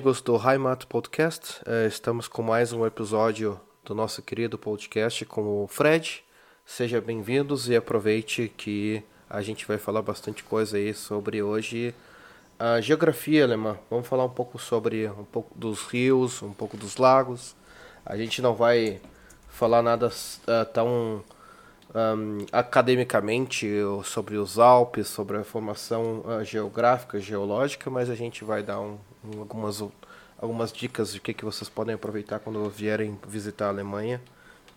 amigos do Heimat Podcast. Eh, estamos com mais um episódio do nosso querido podcast com o Fred. Sejam bem-vindos e aproveite que a gente vai falar bastante coisa aí sobre hoje a geografia alemã. Vamos falar um pouco sobre um pouco dos rios, um pouco dos lagos. A gente não vai falar nada ah, tão ahm, academicamente sobre os Alpes, sobre a formação ah, geográfica, geológica, mas a gente vai dar um- um- algumas, algumas dicas de que, que vocês podem aproveitar quando vierem visitar a Alemanha.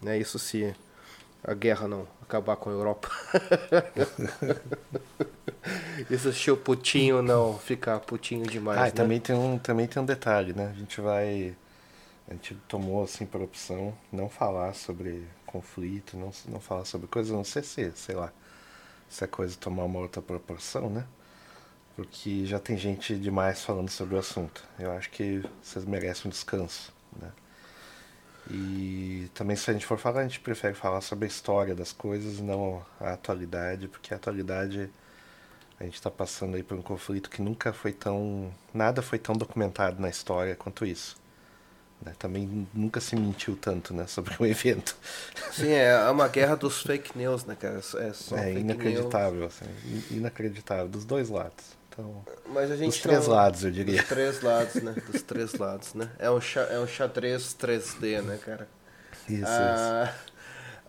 Né? Isso se a guerra não acabar com a Europa. Isso se o putinho não ficar putinho demais. Ah, né? também tem um também tem um detalhe, né? A gente vai a gente tomou assim por opção não falar sobre conflito, não não falar sobre coisas, não sei se, sei lá, se a coisa tomar uma outra proporção, né? Porque já tem gente demais falando sobre o assunto. Eu acho que vocês merecem um descanso, né? E também se a gente for falar, a gente prefere falar sobre a história das coisas e não a atualidade, porque a atualidade a gente está passando aí por um conflito que nunca foi tão. Nada foi tão documentado na história quanto isso. né? Também nunca se mentiu tanto né, sobre o evento. Sim, é uma guerra dos fake news, né, cara? É É inacreditável, assim, in- inacreditável, dos dois lados. Então. Mas a gente dos três não- lados, eu diria. Dos três lados, né? Dos três lados, né? É um, é um xadrez 3D, né, cara? Isso, isso. Ah,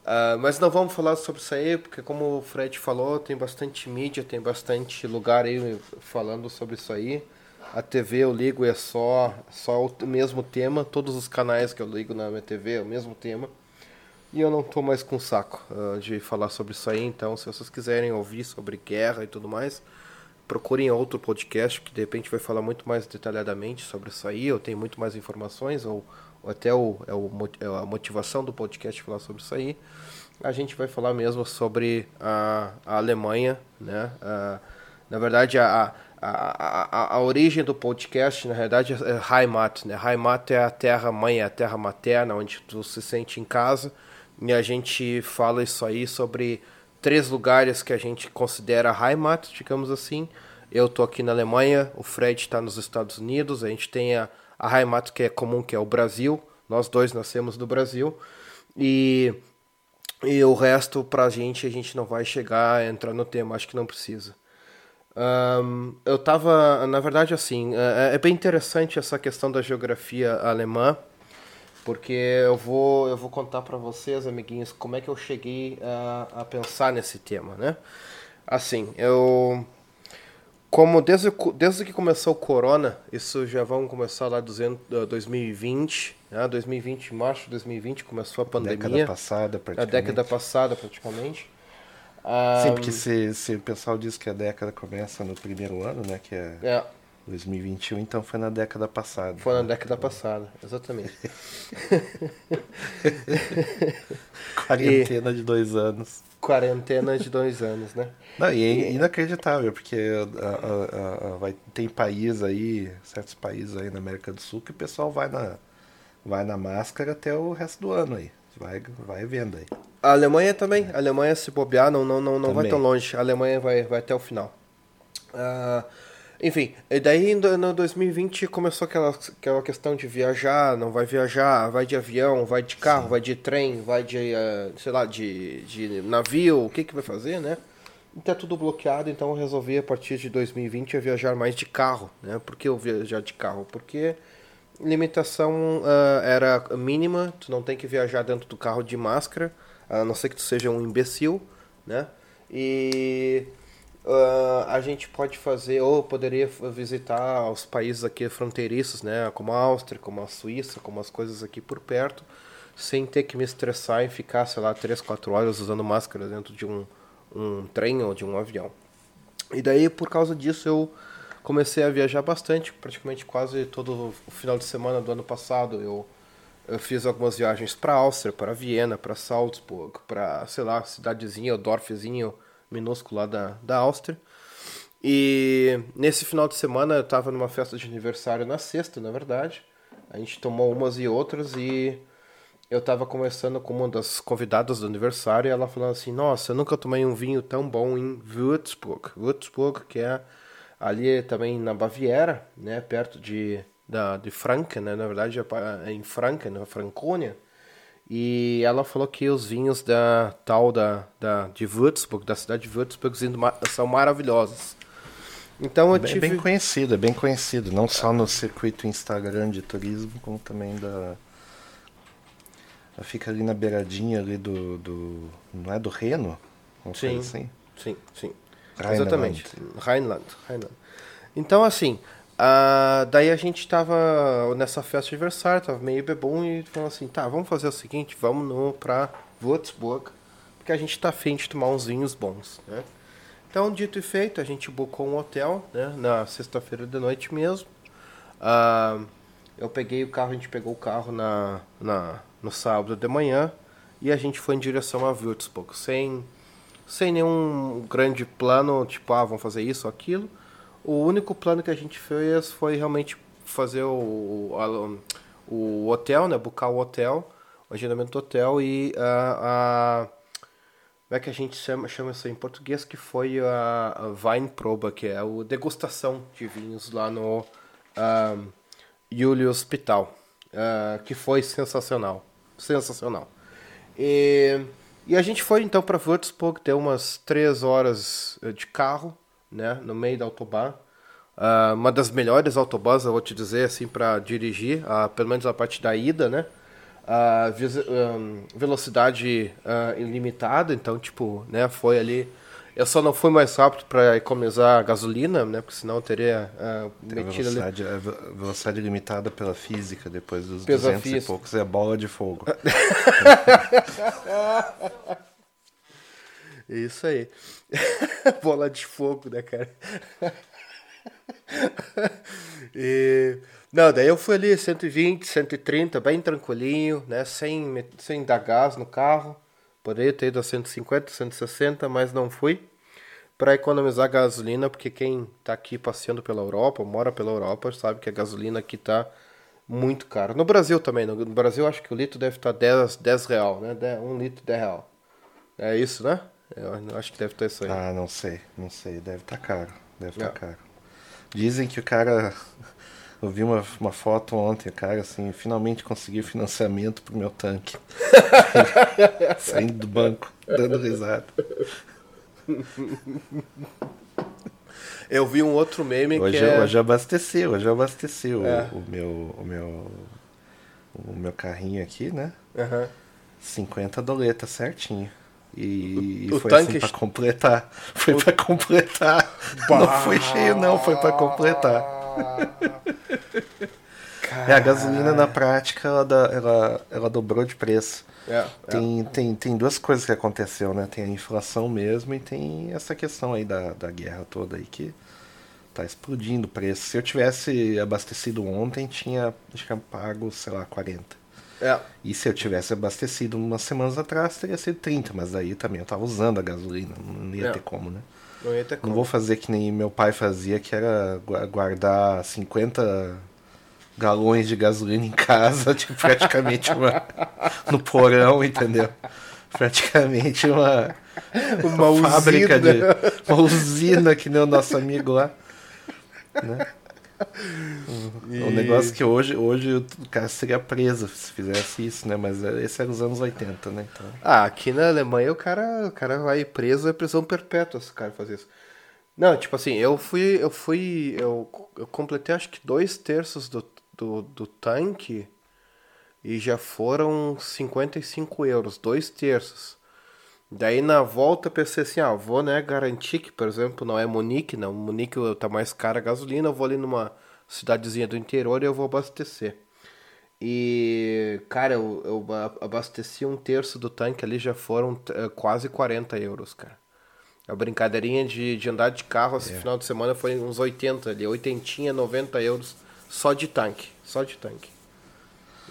ah, mas não vamos falar sobre isso aí, porque como o Fred falou, tem bastante mídia, tem bastante lugar aí falando sobre isso aí. A TV eu ligo é só, só o mesmo tema, todos os canais que eu ligo na minha TV é o mesmo tema. E eu não tô mais com saco ah, de falar sobre isso aí, então se vocês quiserem ouvir sobre guerra e tudo mais, procurem outro podcast que de repente vai falar muito mais detalhadamente sobre isso aí, ou tem muito mais informações, ou, ou até o, é o, é a motivação do podcast falar sobre isso aí. A gente vai falar mesmo sobre a, a Alemanha, né? Ah, na verdade, a, a, a, a, a origem do podcast, na realidade, é Heimat, né? Heimat é a terra mãe, é a terra materna, onde tu se sente em casa. E a gente fala isso aí sobre três lugares que a gente considera Heimat, digamos assim. Eu tô aqui na Alemanha, o Fred está nos Estados Unidos, a gente tem a, a Heimat que é comum, que é o Brasil. Nós dois nascemos no Brasil. E, e o resto, pra gente, a gente não vai chegar a entrar no tema, acho que não precisa. Ahn, eu tava, na verdade, assim, é, é bem interessante essa questão da geografia alemã, porque eu vou, eu vou contar para vocês, amiguinhos, como é que eu cheguei a, a pensar nesse tema, né? Assim, eu como desde, desde que começou o corona, isso já vamos começar lá 200, eh, 2020, né? 2020, março de 2020 começou a pandemia. década passada, a praticamente. década passada, praticamente. Ah, Sim, porque se, se o pessoal diz que a década começa no primeiro ano, né? Que é é, 2021, então foi na década passada. foi na década passada, exatamente. Quarentena de dois anos. Quarentena de dois anos, né? Não, e é inacreditável, porque a- a- a- vai, tem país aí, certos países aí na América do Sul, que o pessoal vai na, vai na máscara até o resto do ano aí. Vai, vai vendo aí. A Alemanha também. A Alemanha, se bobear, não, não, não, não vai tão longe. A Alemanha vai, vai até o final. Ah, enfim, e daí no 2020 começou aquela, aquela questão de viajar, não vai viajar, vai de avião, vai de carro, vai de trem, vai de, ah, sei lá, de, de navio, o que que vai fazer, né? Tá tudo bloqueado, então eu resolvi a partir de 2020 a viajar mais de carro, né? Por que eu viajar de carro? Porque limitação ah, era mínima, tu não tem que viajar dentro do carro de máscara, a não ser que tu seja um imbecil, né? E ah, a gente pode fazer, ou poderia visitar os países aqui fronteiriços, né? Como a Áustria, como a Suíça, como as coisas aqui por perto, sem ter que me estressar e ficar, sei lá, 3, 4 horas usando máscara dentro de um, um trem ou de um avião. E daí, por causa disso, eu comecei a viajar bastante, praticamente quase todo o final de semana do ano passado. Eu, eu fiz algumas viagens para Áustria, para Viena, para Salzburg, para, sei lá, cidadezinha, Dorfzinho minúsculo lá da, da Áustria. E nesse final de semana eu estava numa festa de aniversário na sexta, na verdade. A gente tomou umas e outras e eu estava conversando com uma das convidadas do aniversário e ela falando assim: Nossa, eu nunca tomei um vinho tão bom em Würzburg. Würzburg, que é ali também na Baviera, né, perto de, da, de Franken, né, na verdade é em Franken, na Franconia. E ela falou que os vinhos da tal da, da de Würzburg, da cidade de Würzburg, são maravilhosos. Então eu bem, tive... bem conhecido, é bem conhecido, não só no circuito Instagram de turismo, como também da ela fica ali na beiradinha ali do, do não é do Reno? Não sim, assim? sim, sim. Rheinland. Exatamente. Rheinland, Rheinland. Então assim, uh, daí a gente tava nessa festa de aniversário, tava meio bebum e falou assim, tá, vamos fazer o seguinte, vamos no pra Würzburg, porque a gente tá afim de tomar uns vinhos bons, né? Então, dito e feito, a gente bucou um hotel, né, na sexta-feira de noite mesmo. Uh, eu peguei o carro, a gente pegou o carro na, na, no sábado de manhã e a gente foi em direção a Würzburg, sem, sem nenhum grande plano, tipo, ah, vamos fazer isso ou aquilo. O único plano que a gente fez foi realmente fazer o, o hotel, né, buscar o hotel, o agendamento do hotel e a, a como é que a gente chama, chama isso em português, que foi a, a Weinprobe, que é a degustação de vinhos lá no um, Julio Hospital, uh, que foi sensacional, sensacional. E, e a gente foi então para Würzburg, deu umas três horas eh, de carro, né, no meio da autobahn. Uh, uma das melhores autobahns, eu vou te dizer, assim, para dirigir, uh, pelo menos a parte da ida, né? a velocidade uh, ilimitada, então, tipo, né, foi ali. Eu só não fui mais rápido para economizar gasolina, né, porque senão eu teria uh, metido velocidade, ali. Velocidade limitada pela física, depois dos Pesa 200 física. e poucos, é bola de fogo. Isso aí. bola de fogo, né, cara? e não, daí eu fui ali 120, 130, bem tranquilinho, né? Sem, sem dar gás no carro. Poderia ter ido a 150, 160, mas não fui. Para economizar gasolina, porque quem tá aqui passeando pela Europa, mora pela Europa, sabe que a gasolina aqui tá muito cara. No Brasil também, no Brasil acho que o litro deve estar tá 10, 10 real, né? Um litro 10 real. É isso, né? Eu acho que deve estar isso aí. Ah, não sei, não sei. Deve estar tá caro. Deve estar tá caro. Dizem que o cara eu vi uma, uma foto ontem, cara, assim, finalmente consegui financiamento pro meu tanque. Saindo do banco, dando risada. Eu vi um outro meme hoje, que é... Hoje abasteceu, hoje abasteceu é. o, o, meu, o, meu, o meu carrinho aqui, né? Uhum. 50 doletas certinho. E, o, foi tanque... assim pra completar. Foi o... pra completar. Bah... Não foi cheio não, foi pra completar. É, a gasolina na prática ela, ela, ela dobrou de preço. É, tem, é. Tem, tem duas coisas que aconteceu, né? Tem a inflação mesmo e tem essa questão aí da, da guerra toda aí que tá explodindo o preço. Se eu tivesse abastecido ontem, tinha que pago, sei lá, 40. É. E se eu tivesse abastecido umas semanas atrás, teria sido 30, mas aí também eu tava usando a gasolina, não ia é. ter como, né? Não ia ter como. Não vou fazer que nem meu pai fazia, que era guardar 50 galões de gasolina em casa, tipo, praticamente uma. no porão, entendeu? Praticamente uma. Uma, uma fábrica de. Uma usina que nem o nosso amigo lá. Né? E... Um negócio que hoje, hoje o cara seria preso se fizesse isso, né? Mas esse era os anos 80, né? Então... Ah, aqui na Alemanha o cara, o cara vai preso, é prisão perpétua se o cara fazer isso. Não, tipo assim, eu fui. Eu fui. Eu, eu completei acho que dois terços do, do, do tanque e já foram 55 euros, dois terços. Daí na volta pensei assim, ah, vou né, garantir que, por exemplo, não é Munique, não. Munique tá mais cara a gasolina, eu vou ali numa cidadezinha do interior e eu vou abastecer. E, cara, eu, eu ba- abasteci um terço do tanque ali, já foram eh, quase 40 euros, cara. A brincadeirinha de, de andar de carro esse final de semana foi uns 80 ali, 80, 90 euros só de tanque, só de tanque.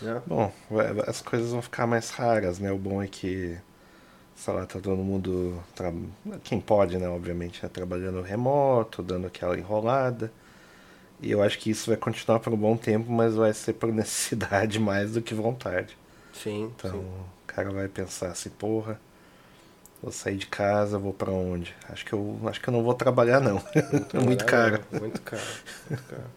Né? Bom, vai- as coisas vão ficar mais raras, né? O bom é que, sei lá, tá todo mundo. tra- Quem pode, né? Obviamente, né? trabalhando remoto, dando aquela enrolada. E eu acho que isso vai continuar por um bom tempo, mas vai ser por necessidade mais do que vontade. Sim, Então, sim. o cara vai pensar assim, porra, vou sair de casa, vou pra onde? Acho que eu acho que eu não vou trabalhar não. é muito caro. Muito caro, muito caro.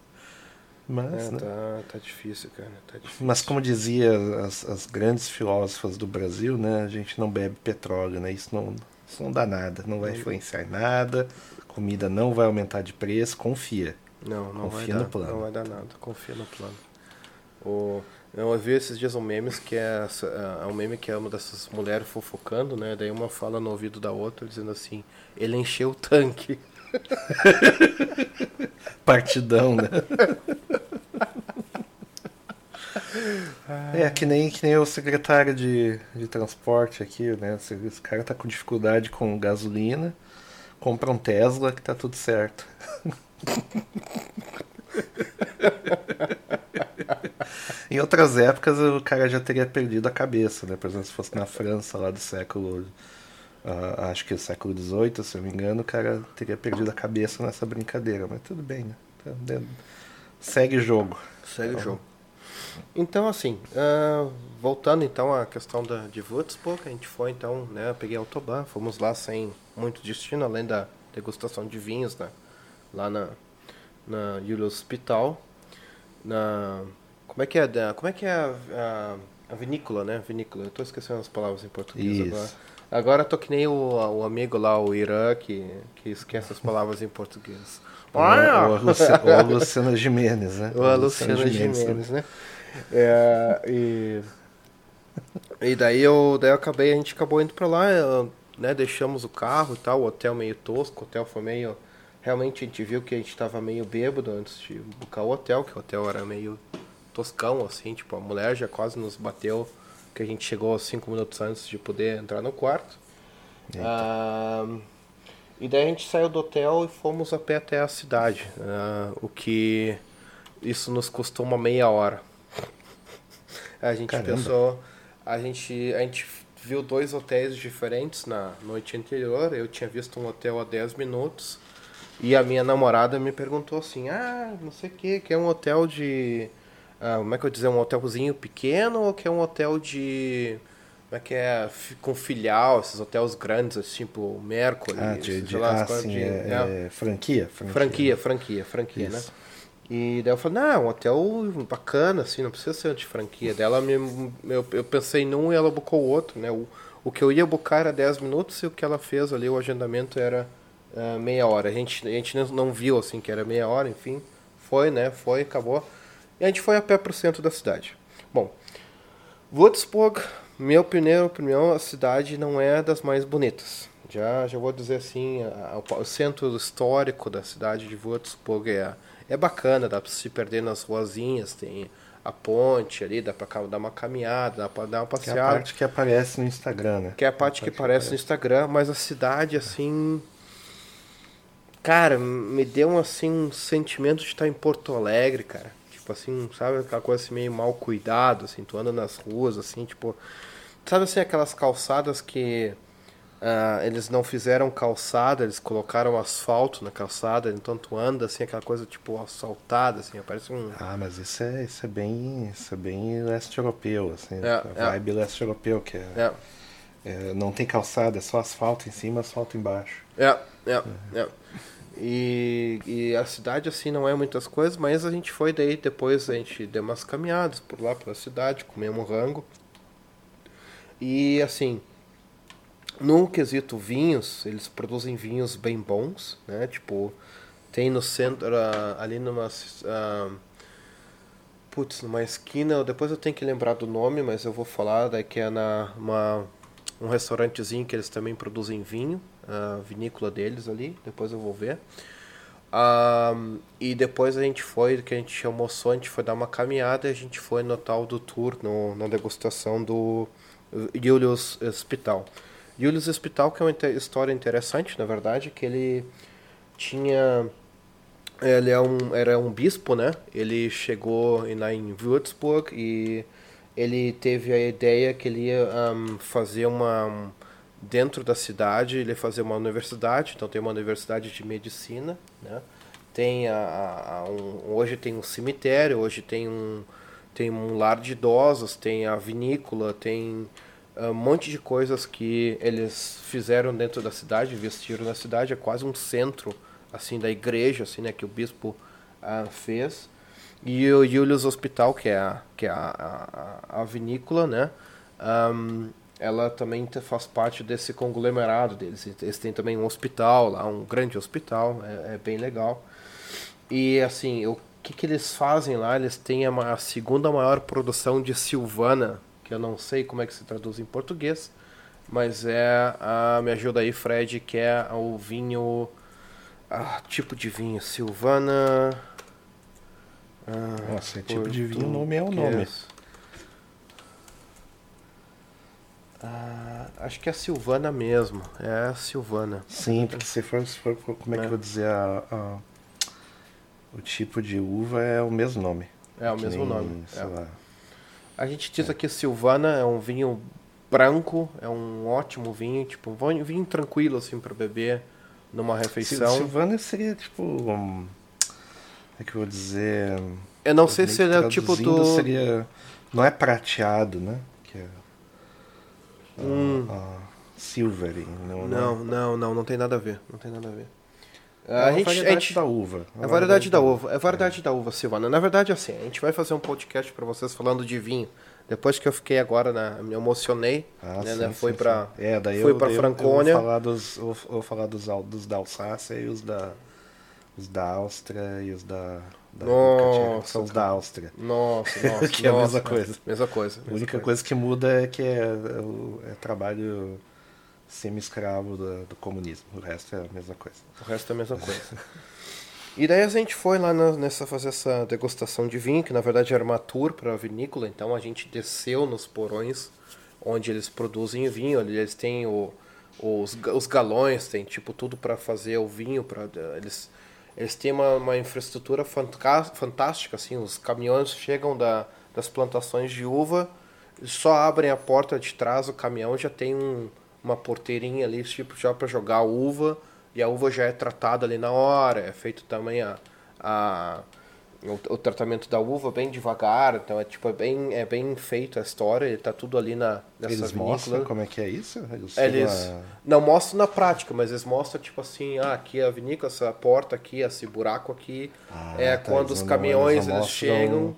Mas, É, né? tá, tá difícil, cara, tá difícil. Mas como dizia as, as grandes filósofas do Brasil, né, a gente não bebe petróleo, né? Isso não, isso não dá nada, não vai influenciar em nada, comida não vai aumentar de preço, confia. Não, não Confia vai no dar, plano. não vai dar nada, confia no plano. O, eu vi esses dias um memes que é, essa- é um meme que é uma dessas mulheres fofocando, né? Daí uma fala no ouvido da outra dizendo assim, ele encheu o tanque. Partidão, né? É, que nem, que nem o secretário de, de transporte aqui, né? Esse, esse cara tá com dificuldade com gasolina, compra um Tesla que tá tudo certo. em outras épocas o cara já teria perdido a cabeça, né? Por exemplo, se fosse na França lá do século. Ah, acho que o século XVIII, se eu não me engano, o cara teria perdido a cabeça nessa brincadeira, mas tudo bem, né? Tá Segue o jogo. Segue o jogo. Então, assim, ah, voltando então à questão da, de Würzburg, a gente foi então, né, peguei autobahn, fomos lá sem muito destino, além da degustação de vinhos, né, lá na, na Julius Hospital, na, como é que é, como é que é a, a, a vinícola, né, vinícola, eu tô esquecendo as palavras em português Isso. agora. Agora tô que nem o, o amigo lá, o Irã, que, que esquece as palavras em português. Ou a Luci- ou a Luciana Gimenez, né? Ou a Luciana Gimenez, né? É, e, e daí eu, daí eu acabei, a gente acabou indo pra lá, eu, né? Deixamos o carro e tal, o hotel meio tosco, o hotel foi meio. Realmente a gente viu que a gente tava meio bêbado antes de buscar o hotel, que o hotel era meio toscão, assim, tipo, a mulher já quase nos bateu, que a gente chegou cinco minutos antes de poder entrar no quarto. Ah, e daí a gente saiu do hotel e fomos a pé até a cidade, ah, o que isso nos custou uma meia hora. A gente Caramba. pensou, a gente, a gente viu dois hotéis diferentes na noite anterior. Eu tinha visto um hotel a 10 minutos e a minha namorada me perguntou assim: "Ah, não sei o que, que é um hotel de ah, como é que eu dizer, um hotelzinho pequeno ou que é um hotel de como é que é com filial, esses hotéis grandes, assim, tipo Mercury, Ah, de, de, lá, ah, sim, de- é, é. é franquia, franquia. Franquia, franquia, franquia, né? E daí eu falei, não, um hotel bacana, assim, não precisa ser de franquia. Daí ela me, eu, eu pensei num e ela bucou o outro, né? O, o que eu ia bucar era 10 minutos e o que ela fez ali, o agendamento era ah, meia hora. A gente, a gente não viu, assim, que era meia hora, enfim. Foi, né? Foi, acabou. E a gente foi a pé pro centro da cidade. Bom, Würzburg, minha opinião, opinião, a cidade não é das mais bonitas. Já, já vou dizer assim, a- a- o centro histórico da cidade de Würzburg é, é bacana, dá para se perder nas ruazinhas, tem a ponte ali, dá para dar uma caminhada, dá para dar uma Que é a passeada. parte que aparece no Instagram, né? Que é a parte que aparece no Instagram, mas a cidade, assim. Cara, me deu assim um sentimento de estar em Porto Alegre, cara. Tipo assim, sabe aquela coisa assim meio mal cuidado, assim, tu anda nas ruas, assim, tipo. Sabe assim, aquelas calçadas que ah, eles não fizeram calçada, eles colocaram asfalto na calçada, então tu anda assim, aquela coisa tipo assaltada, assim, parece um. Ah, mas isso é, isso é bem. Isso é bem leste europeu, assim. É, a é. vibe leste europeu, que é, É, é, não tem calçada, é só asfalto em cima, asfalto embaixo. É, é, é. E, e a cidade, assim, não é muitas coisas, mas a gente foi daí, depois a gente deu umas caminhadas por lá pela cidade, comemos rango. E, assim, no quesito vinhos, eles produzem vinhos bem bons, né? Tipo, tem no centro, ah, ali numa... ah, Putz, numa esquina, depois eu tenho que lembrar do nome, mas eu vou falar, daí que é na, uma, um restaurantezinho que eles também produzem vinho, a vinícola deles ali, depois eu vou ver. Um, e depois a gente foi, que a gente almoçou, a gente foi dar uma caminhada e a gente foi no tal do tour, no, na degustação do Julius Hospital. Julius Hospital, que é uma história interessante, na verdade, que ele tinha ele é um, era um bispo, né? Ele chegou lá em Würzburg e ele teve a ideia que ele ia um, fazer uma dentro da cidade, ele fazer uma universidade. Então tem uma universidade de medicina, né? Tem a, a, um, hoje tem um cemitério, hoje tem um tem um lar de idosos, tem a vinícola, tem um monte de coisas que eles fizeram dentro da cidade, investiram na cidade, é quase um centro assim da igreja, assim, né, que o bispo uh, fez. E o Julius Hospital, que é a, que é a, a, a vinícola, né, um, ela também faz parte desse conglomerado deles. Eles têm também um hospital lá, um grande hospital, é, é bem legal. E assim, o que, que eles fazem lá? Eles têm a, a segunda maior produção de Silvana, que eu não sei como é que se traduz em português, mas é a me ajuda aí Fred, que é o vinho ah, tipo de vinho, Silvana. Ah, Nossa, é tipo de vinho, o nome é o nome. Ah, acho que é a Silvana mesmo. É a Silvana. Sim, porque se for, se for como é, é. que eu vou dizer, a, a, o tipo de uva é o mesmo nome. É o mesmo nem, nome. É. A gente diz é. aqui Silvana é um vinho branco, é um ótimo vinho, tipo um vinho tranquilo assim para beber numa refeição. Silvana seria tipo. Um, é que eu vou dizer. Eu não sei se ele é o tipo do. Seria, não é prateado, né? Que é. Hum. Uh, silvering. Não, não, não, não, não tem nada a ver. Não tem nada a ver. É a, a, gente, variedade a gente, da uva. É a variedade da uva. É a variedade é. da uva, Silvana. Na verdade, assim, a gente vai fazer um podcast para vocês falando de vinho. Depois que eu fiquei agora, na, me emocionei, ah, né, sim, né, foi para é, daí fui eu, para Franconia. Eu vou falar dos, vou, vou falar dos, dos da Alsácia e os da os da Áustria e os da, da nossa, da Áustria. Nossa, nossa, que é a mesma coisa. Mesma coisa. A única coisa. coisa. que muda é que é, é, é trabalho semi-escravo do, do, comunismo. O resto é a mesma coisa. O resto é a mesma coisa. E daí a gente foi lá na, nessa fazer essa degustação de vinho, que na verdade era uma tour para a vinícola, então a gente desceu nos porões onde eles produzem vinho, eles têm o, os, os galões, tem tipo tudo para fazer o vinho, para eles eles têm uma, uma infraestrutura fantástica, assim, os caminhões chegam da, das plantações de uva, só abrem a porta de trás, o caminhão já tem um, uma porteirinha ali, tipo, já para jogar a uva, e a uva já é tratada ali na hora, é feito também a, a o, o, tratamento da uva bem devagar, então é tipo é bem é bem feito a história, ele tá tudo ali na nessa Eles mostram como é que é isso? Eles, eles não mostram na prática, mas eles mostram tipo assim, ah, aqui é a vinícola, essa porta aqui, esse buraco aqui, ah, é tá, quando os caminhões eles, eles chegam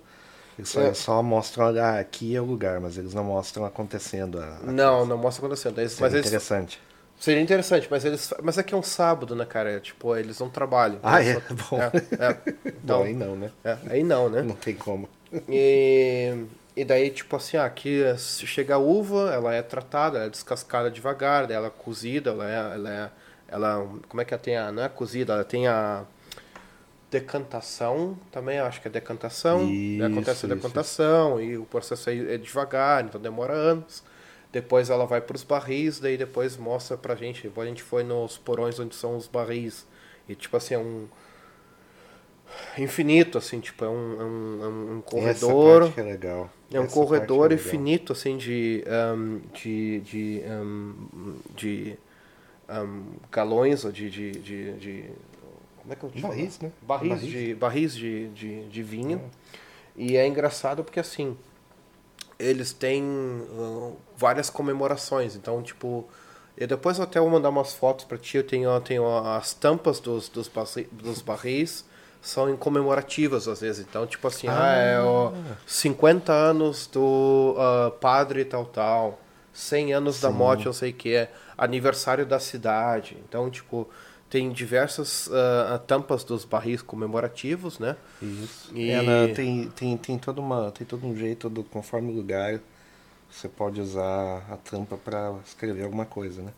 eles só, é. só, mostram, olha, aqui é o lugar, mas eles não mostram acontecendo. A, a não, coisa. não mostram acontecendo. Eles, mas interessante. Seria interessante, mas eles. Mas é que é um sábado, né, cara? É, tipo, eles não trabalham. Ah, é? Só... Bom. É, é. Então, Bom, aí não, né? É, aí não, né? Não tem como. E, e daí, tipo assim, ah, aqui se chega a uva, ela é tratada, ela é descascada devagar, daí ela é cozida, ela é. Ela, é, ela como é que ela tem a. Não é cozida, ela tem a decantação também, acho que é decantação. Isso, acontece a decantação isso. e o processo é devagar, então demora anos. Depois ela vai para os barris, daí depois mostra pra gente. A gente foi nos porões onde são os barris. E tipo assim, é um. Infinito, assim, tipo, é um, é um, é um corredor. Essa parte é legal. É um Essa corredor é infinito, assim, de. Um, de. de, de galões ou de, de, de, de. como é que eu te Barris, né? Barris, barris. De, barris de, de, de vinho. É. E é engraçado porque assim eles têm uh, várias comemorações. Então, tipo, eu depois eu até vou mandar umas fotos para ti. Eu tenho, eu tenho as tampas dos, dos, dos barris são comemorativas às vezes. Então, tipo assim, ah, ah é o 50 anos do uh, padre tal tal, 100 anos Sim. da morte, não sei o que, aniversário da cidade. Então, tipo, tem diversas uh, tampas dos barris comemorativos, né? Isso. E... Ela tem, tem, tem, toda uma, tem todo um jeito, do, conforme o lugar, você pode usar a tampa para escrever alguma coisa, né?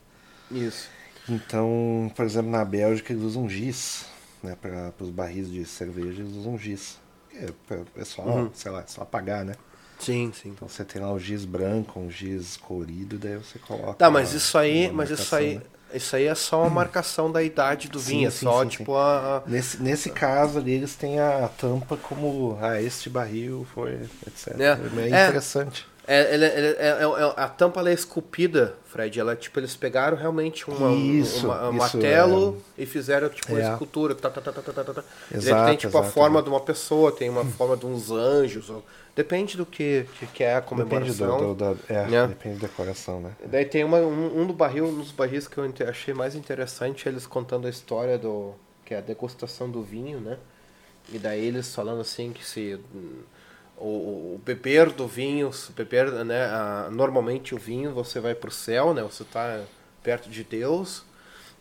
Isso. Então, por exemplo, na Bélgica eles usam giz. né, para os barris de cerveja, eles usam giz. É, é só, uhum. sei lá, é só apagar, né? Sim, sim. Então você tem lá o giz branco, um giz colorido, daí você coloca. Tá, mas isso aí, mas isso aí, né? Isso aí é só uma marcação da idade do vinho, é só sim, tipo sim. A, Nesse, nesse caso ali eles têm a tampa como ah, este barril foi, etc. É, é, é interessante. É, ele, ele, é, é, a tampa ela é esculpida, Fred. Ela, tipo, eles pegaram realmente uma, isso, uma, um martelo e fizeram tipo uma escultura. Tá, tá, tá, tá, tá, tá. Exato, ele tem tipo exato, a forma de uma pessoa, tem uma forma de uns anjos. Ou, depende do que, que é a comemoração. Depende, do, do, do é, né? depende da decoração, né? Daí tem uma, um, um do barril, um dos barris que eu achei mais interessante, eles contando a história do que é a degustação do vinho, né? E daí eles falando assim que se o, o beber do vinho, beber, né, a, normalmente o vinho você vai para o céu, né, você está perto de Deus,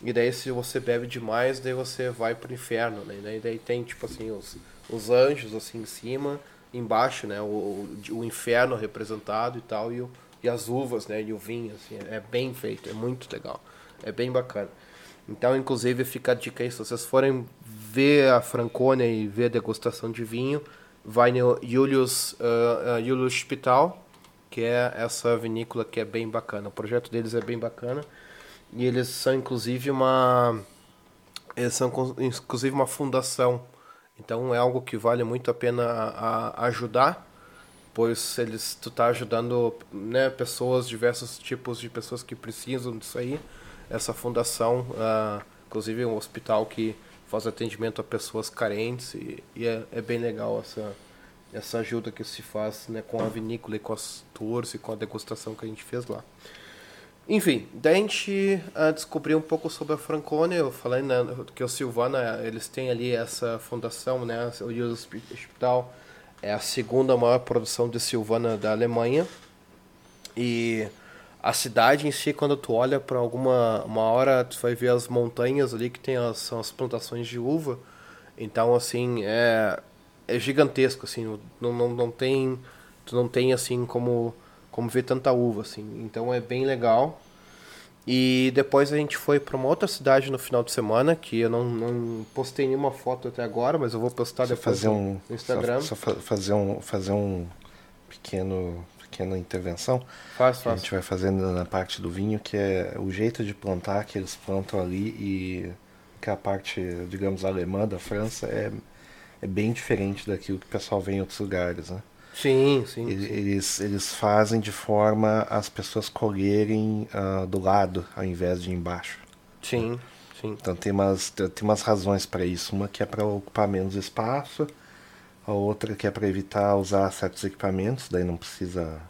e daí se você bebe demais, daí você vai para o inferno, né, e daí, tem tipo assim os, os anjos assim em cima, embaixo, né, o, o inferno representado e tal, e, o, e as uvas, né, e o vinho, assim, é bem feito, é muito legal, é bem bacana. Então, inclusive, fica a dica aí, se vocês forem ver a Franconia e ver a degustação de vinho, vai no Julius, uh, Julius Hospital, que é essa vinícola que é bem bacana. O projeto deles é bem bacana. E eles são inclusive uma eles são inclusive uma fundação. Então é algo que vale muito a pena a, a ajudar, pois eles tu tá ajudando, né, pessoas diversos tipos de pessoas que precisam disso aí. Essa fundação, uh, inclusive um hospital que faz atendimento a pessoas carentes e, e é, é, bem legal essa, essa ajuda que se faz né, com a vinícola e com as tours e com a degustação que a gente fez lá. Enfim, daí a gente uh, descobriu um pouco sobre a Franconia, eu falei né, que o Silvana, eles têm ali essa fundação, né, o Joseph Hospital, é a segunda maior produção de Silvana da Alemanha, e a cidade em si, quando tu olha para alguma uma hora, tu vai ver as montanhas ali que tem as, são as plantações de uva. Então, assim, é, é gigantesco, assim, não, não, não tem, tu não tem, assim, como, como ver tanta uva, assim. Então, é bem legal. E depois a gente foi para uma outra cidade no final de semana, que eu não, não postei nenhuma foto até agora, mas eu vou postar só depois fazer um, no Instagram. Só, só fazer um, fazer um pequeno pequena intervenção. Faz, faz. A gente vai fazendo na parte do vinho, que é o jeito de plantar que eles plantam ali e que a parte, digamos, alemã da França é, é bem diferente daquilo que o pessoal vê em outros lugares, né? Sim, sim. Eles, sim. eles fazem de forma as pessoas colherem uh, do lado ao invés de embaixo. Sim, sim. Então tem umas, tem umas razões para isso. Uma que é para ocupar menos espaço, a outra que é para evitar usar certos equipamentos, daí não precisa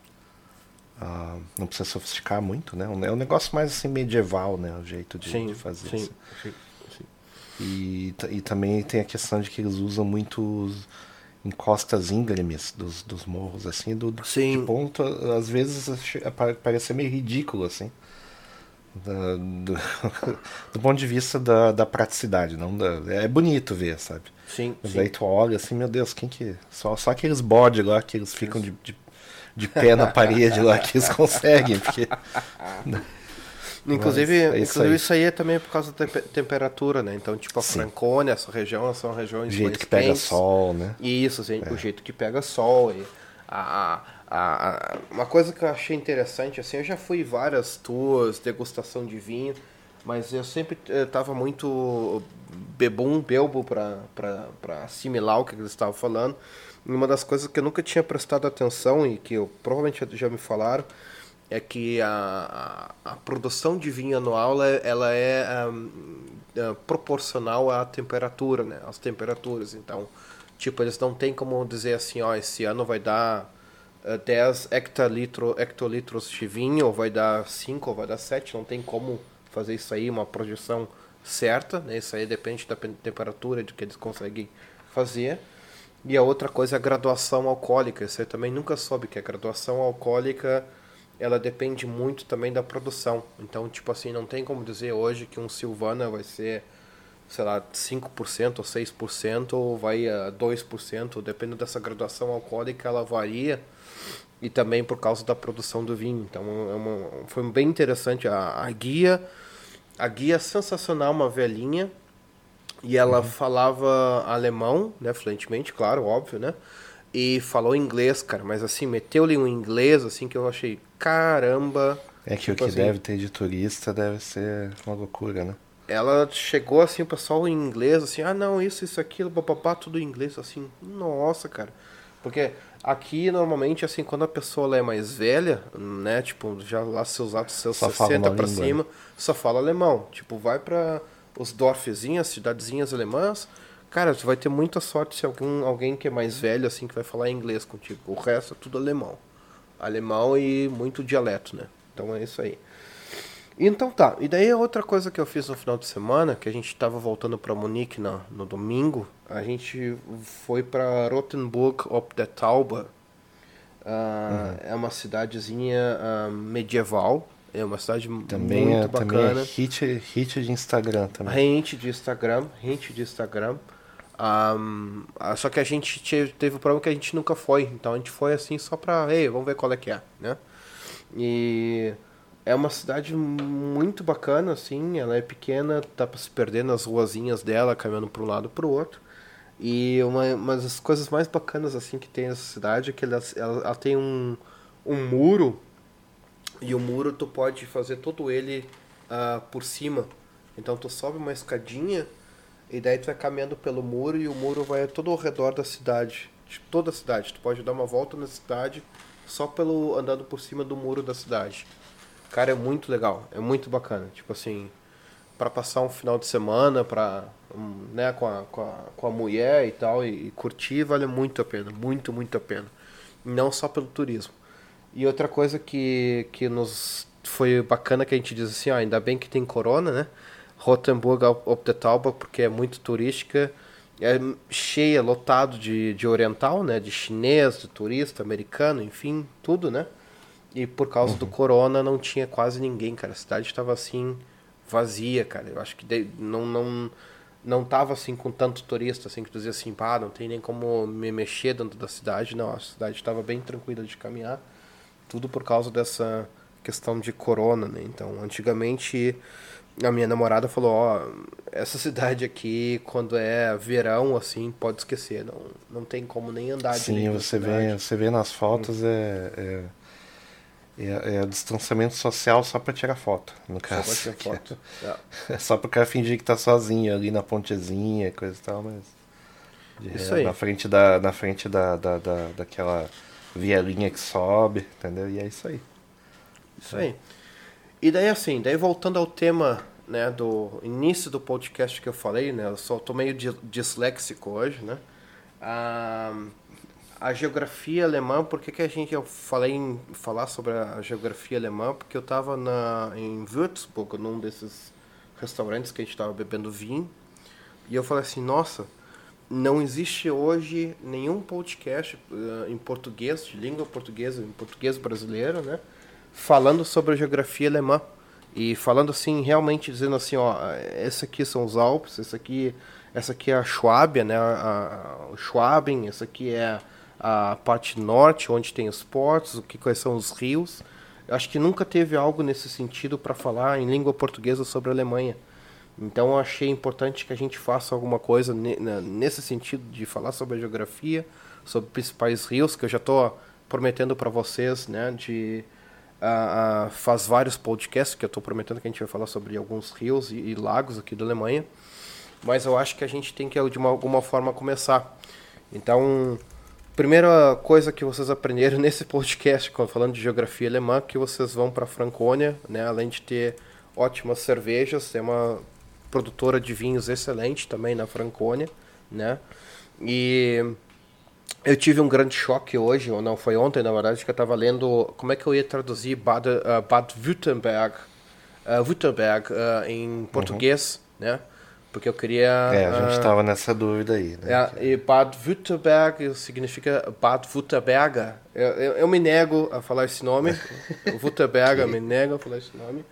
uh, não precisa sofisticar muito, né? É um negócio mais assim medieval, né? O jeito de, sim, de fazer sim, isso. Sim, sim. E, e também tem a questão de que eles usam muito em costas íngremes dos, dos morros, assim, do, sim. de ponto, às vezes parece meio ridículo, assim. Da, do, do, ponto de vista da, da praticidade, não da, é bonito ver, sabe? Sim. Mas sim. tu olha assim, meu Deus, quem que. Só, só aqueles bodes lá que eles ficam de, de, de, pé na parede lá que eles conseguem, porque. Inclusive, é isso, inclusive aí. isso aí é também por causa da temperatura, né? Então, tipo, a Sim. Franconia, essa região, são regiões O jeito que pega sol, né? Isso, assim, é. o jeito que pega sol. E a, a, a, uma coisa que eu achei interessante, assim, eu já fui várias tours, degustação de vinho, mas eu sempre estava muito bebum, belbo para assimilar o que eles estavam falando. Uma das coisas que eu nunca tinha prestado atenção e que eu, provavelmente já me falaram é que a, a, a produção de vinho anual ela é, um, é, proporcional à temperatura, né? Às temperaturas. Então, tipo, eles não tem como dizer assim, ó, esse ano vai dar uh, 10 hectolitro, hectolitros de vinho, ou vai dar 5, ou vai dar 7, não tem como fazer isso aí, uma projeção certa, né? Isso aí depende da temperatura de que eles conseguem fazer. E a outra coisa é a graduação alcoólica. Você também nunca soube que a graduação alcoólica ela depende muito também da produção. Então, tipo assim, não tem como dizer hoje que um Silvana vai ser, sei lá, 5% ou 6% ou vai a 2%, dependendo dessa graduação alcoólica, ela varia e também por causa da produção do vinho. Então, é uma, foi bem interessante a, a guia. A guia é sensacional, uma velhinha. E ela falava alemão, né, fluentemente, claro, óbvio, né? E falou inglês, cara, mas assim, meteu-lhe um inglês, assim, que eu achei, caramba. É que Tipo o que assim- deve ter de turista deve ser uma loucura, né? Ela chegou assim, o pessoal em inglês, assim, ah não, isso, isso, aquilo, papapá, tudo em inglês, assim, nossa, cara. Porque aqui, normalmente, assim, quando a pessoa é mais velha, né, tipo, já lá seus atos, seus Só fala 60 uma pra língua, cima, só fala alemão. Tipo, vai pra os dorfezinhas, cidadezinhas alemãs, cara, tu vai ter muita sorte se algum, alguém que é mais velho, assim, que vai falar inglês contigo. O resto é tudo alemão. Alemão e muito dialeto, né? Então é isso aí. Então tá, e daí a outra coisa que eu fiz no final de semana, que a gente tava voltando para Munique no, no domingo, a gente foi para Rothenburg ob der Tauber. Ah, É uma cidadezinha ah, medieval, é uma cidade Também muito é, também bacana. é hit, hit de Instagram também. Rente de Instagram, rente de Instagram. Ahm, ah, só que a gente teve, o problema que a gente nunca foi. Então a gente foi assim só pra. Ei, vamos ver qual é que é, né? E é uma cidade muito bacana, assim. Ela é pequena, dá pra se perder nas ruazinhas dela, caminhando pra um lado e pro outro. E uma, uma das coisas mais bacanas assim que tem nessa cidade é que ela, ela, ela tem um, um muro e o muro tu pode fazer todo ele ah, por cima. Então tu sobe uma escadinha e daí tu vai caminhando pelo muro e o muro vai todo ao redor da cidade. De toda a cidade. Tu pode dar uma volta na cidade só pelo andando por cima do muro da cidade. Cara, é muito legal, é muito bacana. Tipo assim, para passar um final de semana para né, com, a, com, a, com a mulher e tal e, e curtir vale muito a pena, muito, muito a pena. Não só pelo turismo. E outra coisa que, que nos foi bacana que a gente diz assim, ó, ainda bem que tem corona, né? Rothenburg ob der Tauber, porque é muito turística, é cheia, lotado de, de oriental, né? De chinês, de turista, americano, enfim, tudo, né? E por causa do corona não tinha quase ninguém, cara. A cidade estava assim, vazia, cara. Eu acho que de- não, não, não tava assim com tanto turista, assim, que dizia assim, pá, não tem nem como me mexer dentro da cidade. Não, a cidade estava bem tranquila de caminhar. Tudo por causa dessa questão de corona, né? Então, antigamente a minha namorada falou, ó, essa cidade aqui, quando é verão, assim, pode esquecer, não, não tem como nem andar Sim, direito na você vê, você vê nas fotos é, é, é, é distanciamento social só pra tirar foto, no Só caso. pode ter foto. É. É só pro cara fingir que tá sozinho ali na pontezinha coisa e tal, mas. de Isso aí. Na frente da. Na frente da, da, da, daquela vielinha que sobe, entendeu? E é isso aí. Isso aí. E daí assim, daí voltando ao tema, né, do início do podcast que eu falei, né, eu só tô meio di- disléxico hoje, né, a, a geografia alemã, por que que a gente, eu falei em falar sobre a geografia alemã, porque eu tava na, em Würzburg, num desses restaurantes que a gente tava bebendo vinho, e eu falei assim, nossa, não existe hoje nenhum podcast eh, em português, de língua portuguesa, em português brasileiro, né? Falando sobre a geografia alemã. E falando assim, realmente dizendo assim, ó, esse aqui são os Alpes, esse aqui, essa aqui é a Schwábia, né? A, a, o Schwaben, essa aqui é a parte norte, onde tem os portos, o que quais são os rios. Eu acho que nunca teve algo nesse sentido para falar em língua portuguesa sobre a Alemanha. Então eu achei importante que a gente faça alguma coisa nesse sentido de falar sobre a geografia, sobre principais rios, que eu já estou prometendo para vocês, né, de ah, ah, faz vários podcasts que eu estou prometendo que a gente vai falar sobre alguns rios e, e lagos aqui da Alemanha, mas eu acho que a gente tem que de uma, alguma forma começar. Então, primeira coisa que vocês aprenderam nesse podcast, falando de geografia alemã, que vocês vão para Franconia, né, além de ter ótimas cervejas, tem uma produtora de vinhos excelente também na Franconia, né? E eu tive um grande choque hoje, ou não, foi ontem, na verdade, que eu estava lendo como é que eu ia traduzir Bad, uh, Bad Württemberg, uh, Württemberg uh, em português, né? Porque eu queria... É, a gente uh, tava nessa dúvida aí, né? é, e Bad Württemberg significa Bad Württemberger. Eu, eu, eu me nego a falar esse nome. Württemberger, eu me nego a falar esse nome.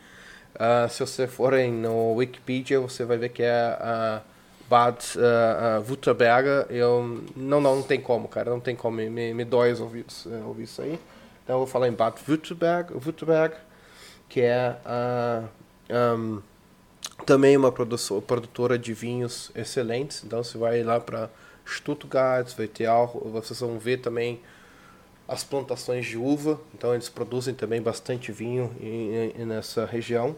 Ah, se você for em, no Wikipedia, você vai ver que é ah, Bad ah, Württemberger. Eu, não, não, não tem como, cara. Não tem como. Me, me, dói os ouvidos eh, ouvir isso aí. Então eu vou falar em Bad Württemberg, Württemberg que é a... um, Também uma produtora de vinhos excelentes. Então você vai lá para Stuttgart, vai ter algo, vocês vão ver também as plantações de uva. Então eles produzem também bastante vinho em- em- nessa região.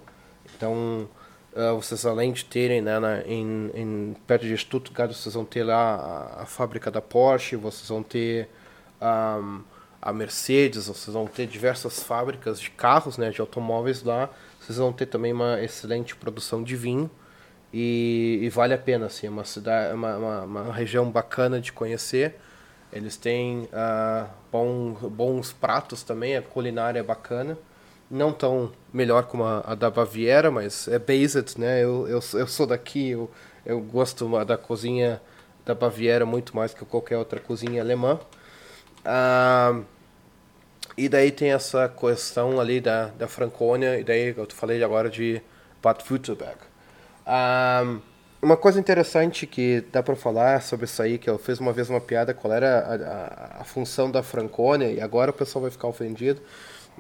Então ah, vocês além de terem né, na- em, em- perto de Stuttgart, vocês vão ter lá a, a fábrica da Porsche, vocês vão ter ahm, a Mercedes, vocês vão ter diversas fábricas de carros, né, de automóveis lá. Vocês vão ter também uma excelente produção de vinho e, e vale a pena, assim, é uma cidade, uma, uma, uma região bacana de conhecer. Eles têm ah, bom, bons pratos também, a culinária é bacana. Não tão melhor como a, a da Baviera, mas é based, né? Eu, eu, eu sou daqui, eu, eu gosto da cozinha da Baviera muito mais que qualquer outra cozinha alemã. Ah, e daí tem essa questão ali da, da Franconia, e daí eu falei agora de Bad Württemberg. Ah, uma coisa interessante que dá para falar sobre isso aí, que eu fiz uma vez uma piada, qual era a, a, a função da Franconia, e agora o pessoal vai ficar ofendido,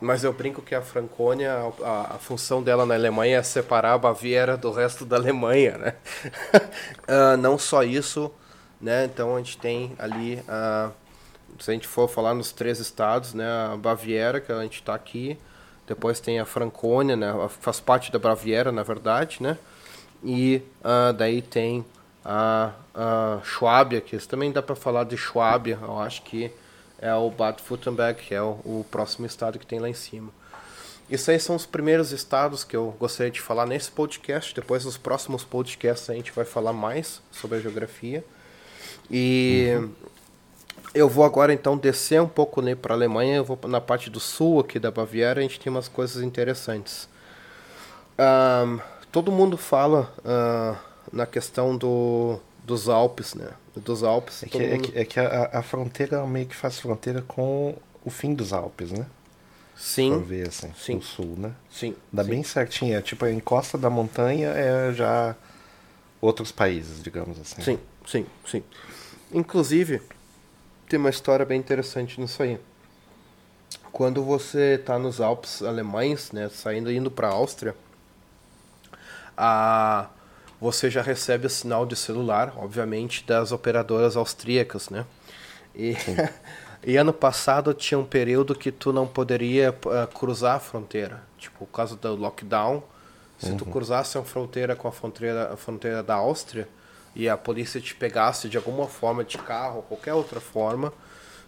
mas eu brinco que a Franconia, a, a função dela na Alemanha é separar a Baviera do resto da Alemanha, né? Ah, não só isso, né? Então a gente tem ali, ah, se a gente for falar nos três estados, né? A Baviera, que a gente está aqui, depois tem a Franconia, né? Faz parte da Baviera, na verdade, né? E ah, daí tem a, a Schwábia, que isso também dá para falar de Schwábia, eu acho que é o Bad Württemberg, que é o, o próximo estado que tem lá em cima. Isso aí são os primeiros estados que eu gostaria de falar nesse podcast. Depois, nos próximos podcasts, a gente vai falar mais sobre a geografia. E eu vou agora então descer um pouco né, para a Alemanha. Eu vou na parte do sul aqui da Baviera. A gente tem umas coisas interessantes. Ahn, todo mundo fala ah, na questão do, dos Alpes, né? Dos Alpes. É que, é mundo- que, é que a, a fronteira meio que faz fronteira com o fim dos Alpes, né? Sim, ver assim, Sim. o sul, né? sim. Dá sim. bem certinho. É, tipo, a encosta da montanha é já outros países, digamos assim. Sim, sim, sim. Inclusive, tem uma história bem interessante nisso aí. Quando você está nos Alpes alemães, né, saindo indo para a Áustria, a você já recebe o sinal de celular, obviamente, das operadoras austríacas, né? E, e ano passado tinha um período que tu não poderia ah, cruzar a fronteira, tipo, por causa do lockdown. Se tu cruzasse a fronteira com a fronteira, a fronteira da Áustria e a polícia te pegasse de alguma forma de carro ou qualquer outra forma,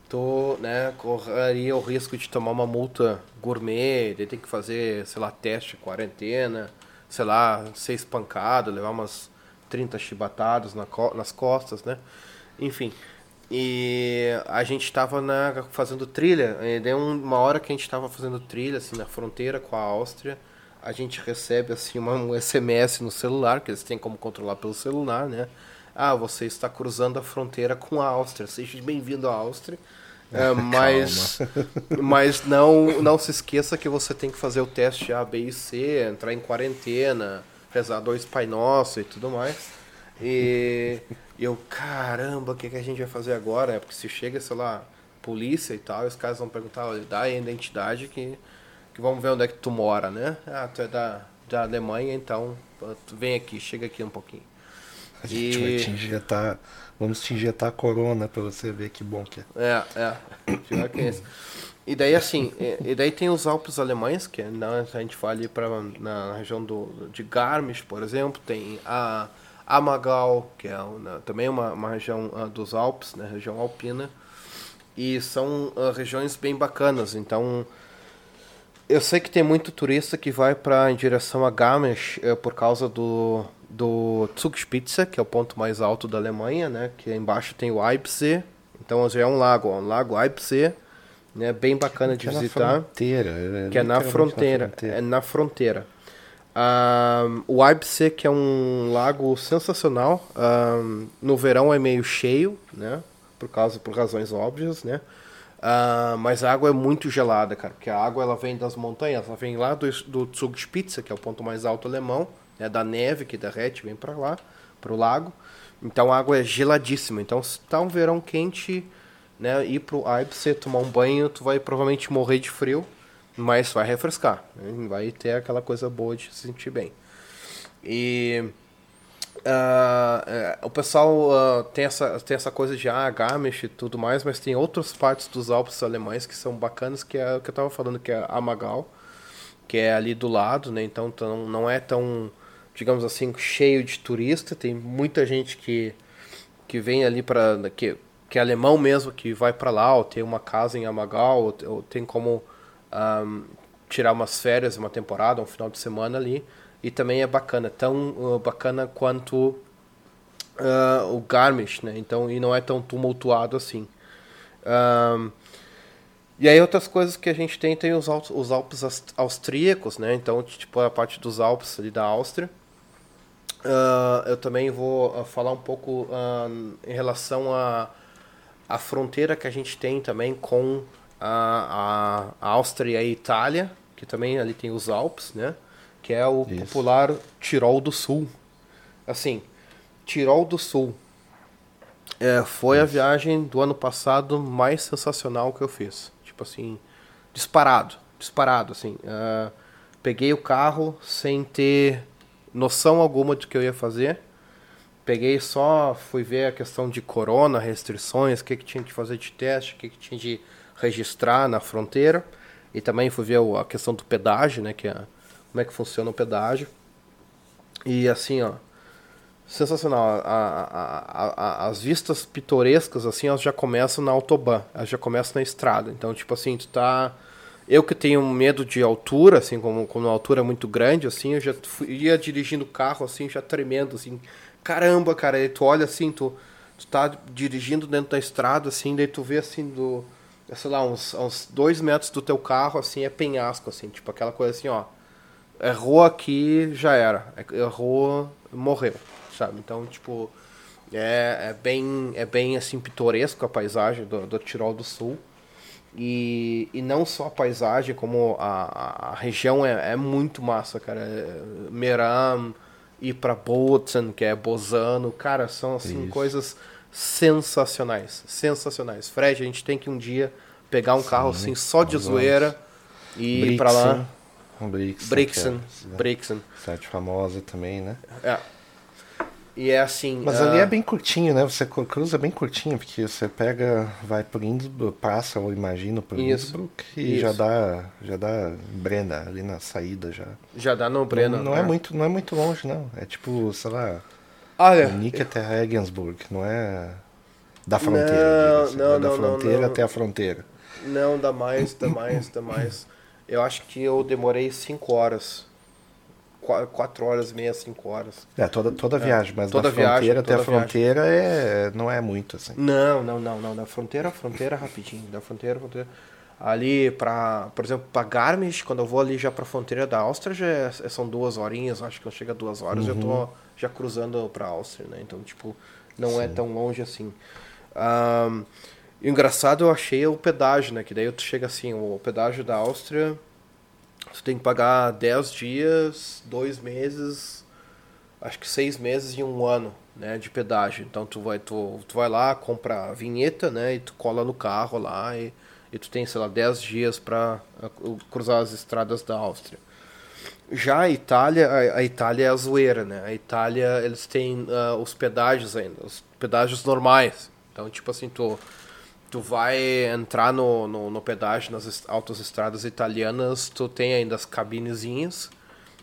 tu né, correria o risco de tomar uma multa gourmet, de ter que fazer, sei lá, teste, quarentena, sei lá, ser espancado, levar umas 30 chibatadas na co- nas costas, né? Enfim. E a gente estava na, fazendo trilha, e um- uma hora que a gente estava fazendo trilha, assim, na fronteira com a Áustria, a gente recebe, assim, uma, um SMS no celular, que eles têm como controlar pelo celular, né? Ah, você está cruzando a fronteira com a Áustria, seja bem-vindo à Áustria. É, mas mas não, não se esqueça que você tem que fazer o teste A, B e C, entrar em quarentena, rezar dois Pai Nosso e tudo mais. E eu, caramba, o que, que a gente vai fazer agora? É porque se chega, sei lá, polícia e tal, os caras vão perguntar, olha, dá aí a identidade que, que vamos ver onde é que tu mora, né? Ah, tu é da, da Alemanha, então vem aqui, chega aqui um pouquinho. A gente vai te injetar. Vamos te injetar a corona pra você ver que bom que é. É, é. Pior que esse. E daí, assim, e, e daí tem os Alpes alemães, que né, a gente vai ali pra, na região do, de Garmisch, por exemplo, tem a Amagau, que é uma- também uma, uma região ah, dos Alpes, né, região alpina, e são ah, regiões bem bacanas, então eu sei que tem muito turista que vai para em direção a Garmisch eh, por causa do do Zugspitze, que é o ponto mais alto da Alemanha, né? Que embaixo tem o Eibsee. Então já é um lago, ó, um lago Eibsee, né? Bem bacana de Que é na visitar. fronteira. que é na literalmente fronteira, é na fronteira. Ahn, o Eibsee, que é um lago sensacional. ahn, no verão é meio cheio, né? Por causa, por razões óbvias, né? Ah, mas a água é muito gelada, cara, porque a água ela vem das montanhas, ela vem lá do, do Zugspitze, que é o ponto mais alto alemão, né, da neve que derrete, vem para lá, para o lago. Então a água é geladíssima. Então se tá um verão quente, né, ir pro Eibsee tomar um banho, tu vai provavelmente morrer de frio, mas vai refrescar, né, vai ter aquela coisa boa de se sentir bem. E uh, o pessoal uh, tem, essa, tem essa coisa de ah, Garmisch e tudo mais, mas tem outras partes dos Alpes alemães que são bacanas, que é o que eu estava falando, que é Amagal, que é ali do lado, né? Então tão, não é tão, digamos assim, cheio de turista. Tem muita gente que, que vem ali para que, que é alemão mesmo, que vai para lá, ou tem uma casa em Amagal, ou, ou tem como um, tirar umas férias, uma temporada, um final de semana ali. E também é bacana, tão uh, bacana quanto uh, o Garmisch, né? Então, e não é tão tumultuado assim. Um, e aí outras coisas que a gente tem, tem os, Alpes, os Alpes austríacos, né? Então, tipo, a parte dos Alpes ali da Áustria. Uh, eu também vou uh, falar um pouco uh, em relação à a, a fronteira que a gente tem também com a, a, Áustria e a Itália, que também ali tem os Alpes, né? Que é o Isso. popular Tirol do Sul. Assim, Tirol do Sul é, foi Isso. a viagem do ano passado mais sensacional que eu fiz. Tipo assim, disparado, disparado, assim. Peguei o carro sem ter noção alguma do que eu ia fazer. Peguei só, fui ver a questão de corona, restrições, o que, que tinha que fazer de teste, o que, que tinha de registrar na fronteira. E também fui ver a questão do pedágio, né? Que é, como é que funciona o pedágio. E assim, ó, sensacional. A, a, a, as vistas pitorescas, assim, elas já começam na autobahn, elas já começam na estrada. Então, tipo assim, tu tá. Eu que tenho medo de altura, assim, como, como uma altura muito grande, assim, eu já fui, ia dirigindo o carro, assim, já tremendo, assim. Caramba, cara, aí tu olha assim, tu, tu tá dirigindo dentro da estrada, assim, daí tu vê assim do é, sei lá, uns, uns dois metros do teu carro, assim, é penhasco, assim, tipo aquela coisa assim, ó. Errou aqui, já era. Errou, morreu, sabe? Então, tipo, é, é bem, é bem, assim, pitoresco a paisagem do, do Tirol do Sul. E, e não só a paisagem, como a, a região é, é muito massa, cara. É, Meram, ir pra Bozen, que é Bozano, cara, são, assim, Isso. coisas sensacionais, sensacionais. Fred, a gente tem que um dia pegar um Sim, carro assim só de zoeira e ir para lá. Brixen. Brixen. É, Brixen. Site famosa também, né? É. E é assim. Mas uh... ali é bem curtinho, né? Você cruza bem curtinho, porque você pega, vai por Innsbruck, passa, eu imagino, por Isso. Innsbruck e Isso. já dá, já dá Brena ali na saída já. Já dá no Brena. Não, não é. é muito, não é muito longe, não. É tipo, sei lá, Olha, Nick até Regensburg, não é da fronteira. Não, assim, não, é da fronteira não, até a fronteira. Não, dá mais, dá mais, dá mais. Eu acho que eu demorei 5 horas. 4 horas e meia, 5 horas. É, toda, toda é, viagem, mas toda da fronteira viagem, até a fronteira é, não é muito assim. Não, não, não, não. Da fronteira a fronteira rapidinho. Da fronteira a fronteira. Ali, pra, por exemplo, para Garmisch, quando eu vou ali já para a fronteira da Áustria, já é, são duas horinhas, acho que não chega a duas horas, uhum. eu tô uhum. já cruzando para a Áustria, né? Então, tipo, não é Sim. é tão longe assim. Um, engraçado eu achei o pedágio, né? Que daí tu chega assim, o pedágio da Áustria, tu tem que pagar 10 dias, 2 meses, acho que 6 meses e um ano, né? De pedágio. Então tu vai, tu, tu vai lá, compra a vinheta, né? E tu cola no carro lá e, e tu tem, sei lá, 10 dias para cruzar as estradas da Áustria. Já a Itália, a, a, Itália é a zoeira, né? A Itália, eles têm uh, os pedágios ainda, os pedágios normais. Então, tipo assim, tu tu vai entrar no, no, no pedágio nas autoestradas italianas, tu tem ainda as cabinezinhas.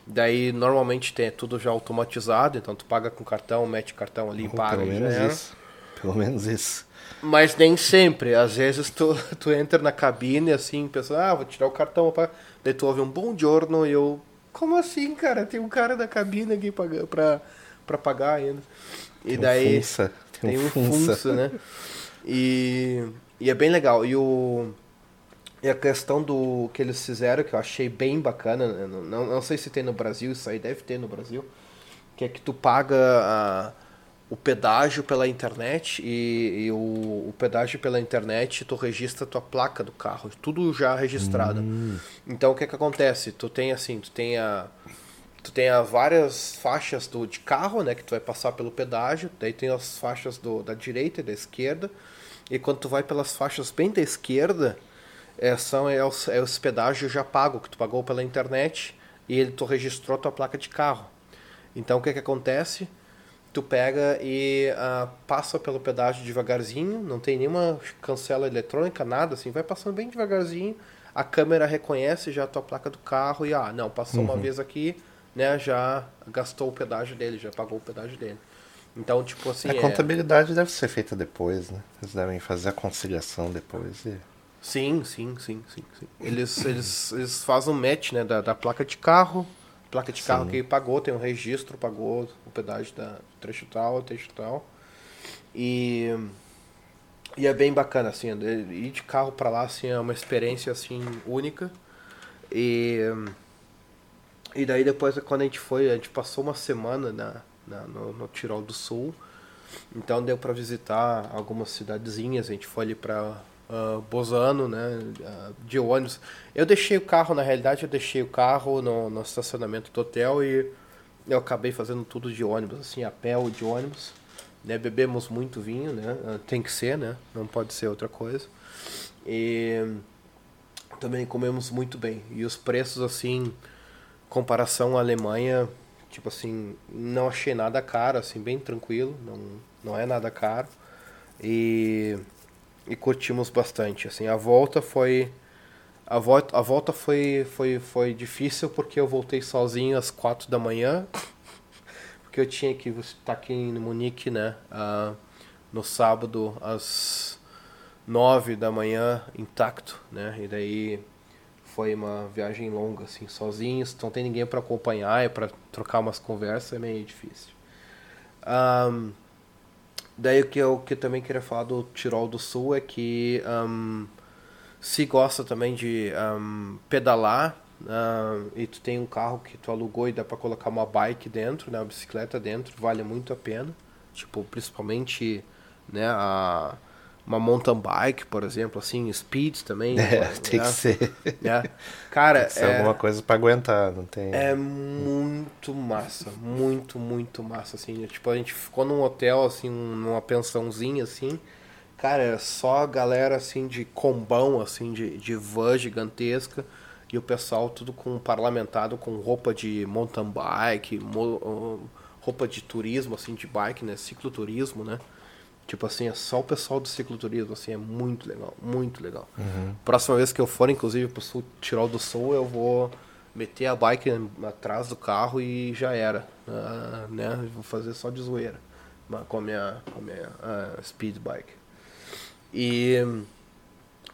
Daí normalmente tem tudo já automatizado, então tu paga com cartão, mete cartão ali, e paga. Pelo menos isso. Pelo menos isso. Mas nem sempre. Às vezes tu, tu entra na cabine assim, pensa, ah, vou tirar o cartão. Pra... Daí tu ouve um bom giorno e eu. Como assim, cara? Tem um cara da cabine aqui pra, pra, pra pagar ainda. E tem daí. Um funça. Tem, tem um funça, funça né? E, e é bem legal. E, o, e a questão do que eles fizeram, que eu achei bem bacana, né? não, não, não sei se tem no Brasil, isso aí deve ter no Brasil, que é que tu paga a, o pedágio pela internet e, e o, o, pedágio pela internet tu registra tua placa do carro, tudo já registrado. Hum. Então o que é que acontece? Tu tem assim, tu tem a tu tem várias faixas do, de carro, né, que tu vai passar pelo pedágio, daí tem as faixas do, da direita e da esquerda, e quando tu vai pelas faixas bem da esquerda, é, são, é, os, é os pedágios já pago, que tu pagou pela internet, e ele tu registrou tua placa de carro. Então o que que acontece? Tu pega e ah, passa pelo pedágio devagarzinho, não tem nenhuma cancela eletrônica, nada assim, vai passando bem devagarzinho. A câmera reconhece já a tua placa do carro e ah, não, passou uma vez aqui, né, já gastou o pedágio dele, já pagou o pedágio dele. Então, tipo assim, A é- contabilidade deve ser feita depois, né? Eles devem fazer a conciliação depois e. Sim, sim, sim, sim, sim. Eles, eles, eles fazem um match, né, da, da placa de carro, placa de carro Sim. que pagou, tem um registro, pagou o pedágio da trecho tal, trecho tal. E, e é bem bacana, assim, ir de carro pra lá, assim, é uma experiência, assim, única. E, e daí depois, quando a gente foi, a gente passou uma semana na, na- no, no Tirol do Sul, então deu pra visitar algumas cidadezinhas, a gente foi ali pra ah, Bozano, né, ah, de ônibus. Eu deixei o carro, na realidade, eu deixei o carro no, no estacionamento do hotel e eu acabei fazendo tudo de ônibus, assim, a pé ou de ônibus. Né, bebemos muito vinho, né, ah, tem que ser, né, não pode ser outra coisa. E também comemos muito bem. E os preços, assim, comparação à Alemanha, tipo assim, não achei nada caro, assim, bem tranquilo, não, não é nada caro. E, e curtimos bastante, assim, a volta foi a volta, a volta foi, foi, foi difícil porque eu voltei sozinho às quatro da manhã, porque eu tinha que estar aqui em Munique, né, ah, no sábado às nove da manhã intacto, né, e daí foi uma viagem longa, assim, sozinhos, não tem ninguém para acompanhar e para trocar umas conversas, é meio difícil. Ahn, daí o que eu que eu também queria falar do Tirol do Sul é que ahn, se gosta também de ahn, pedalar e tu tem um carro que tu alugou e dá para colocar uma bike dentro, né, uma bicicleta dentro, vale muito a pena. Tipo, principalmente, né, a uma mountain bike, por exemplo, assim, speed também. É, né, tem que ser. né. Cara, Tem que ser é, alguma coisa pra aguentar, não tem. é muito massa, muito, muito massa, assim. Tipo, a gente ficou num hotel, assim, numa pensãozinha, assim. Cara, era só a galera, assim, de combão, assim, de, de van gigantesca. E o pessoal tudo com parlamentado, com roupa de mountain bike, roupa de turismo, assim, de bike, né? Cicloturismo, né? Tipo assim, é só o pessoal do cicloturismo, assim, é muito legal, muito legal. Próxima vez que eu for, inclusive, pro sul, Tirol do Sul, eu vou meter a bike atrás do carro e já era, ah, né? Vou fazer só de zoeira com a minha, com a minha ah, speed bike. E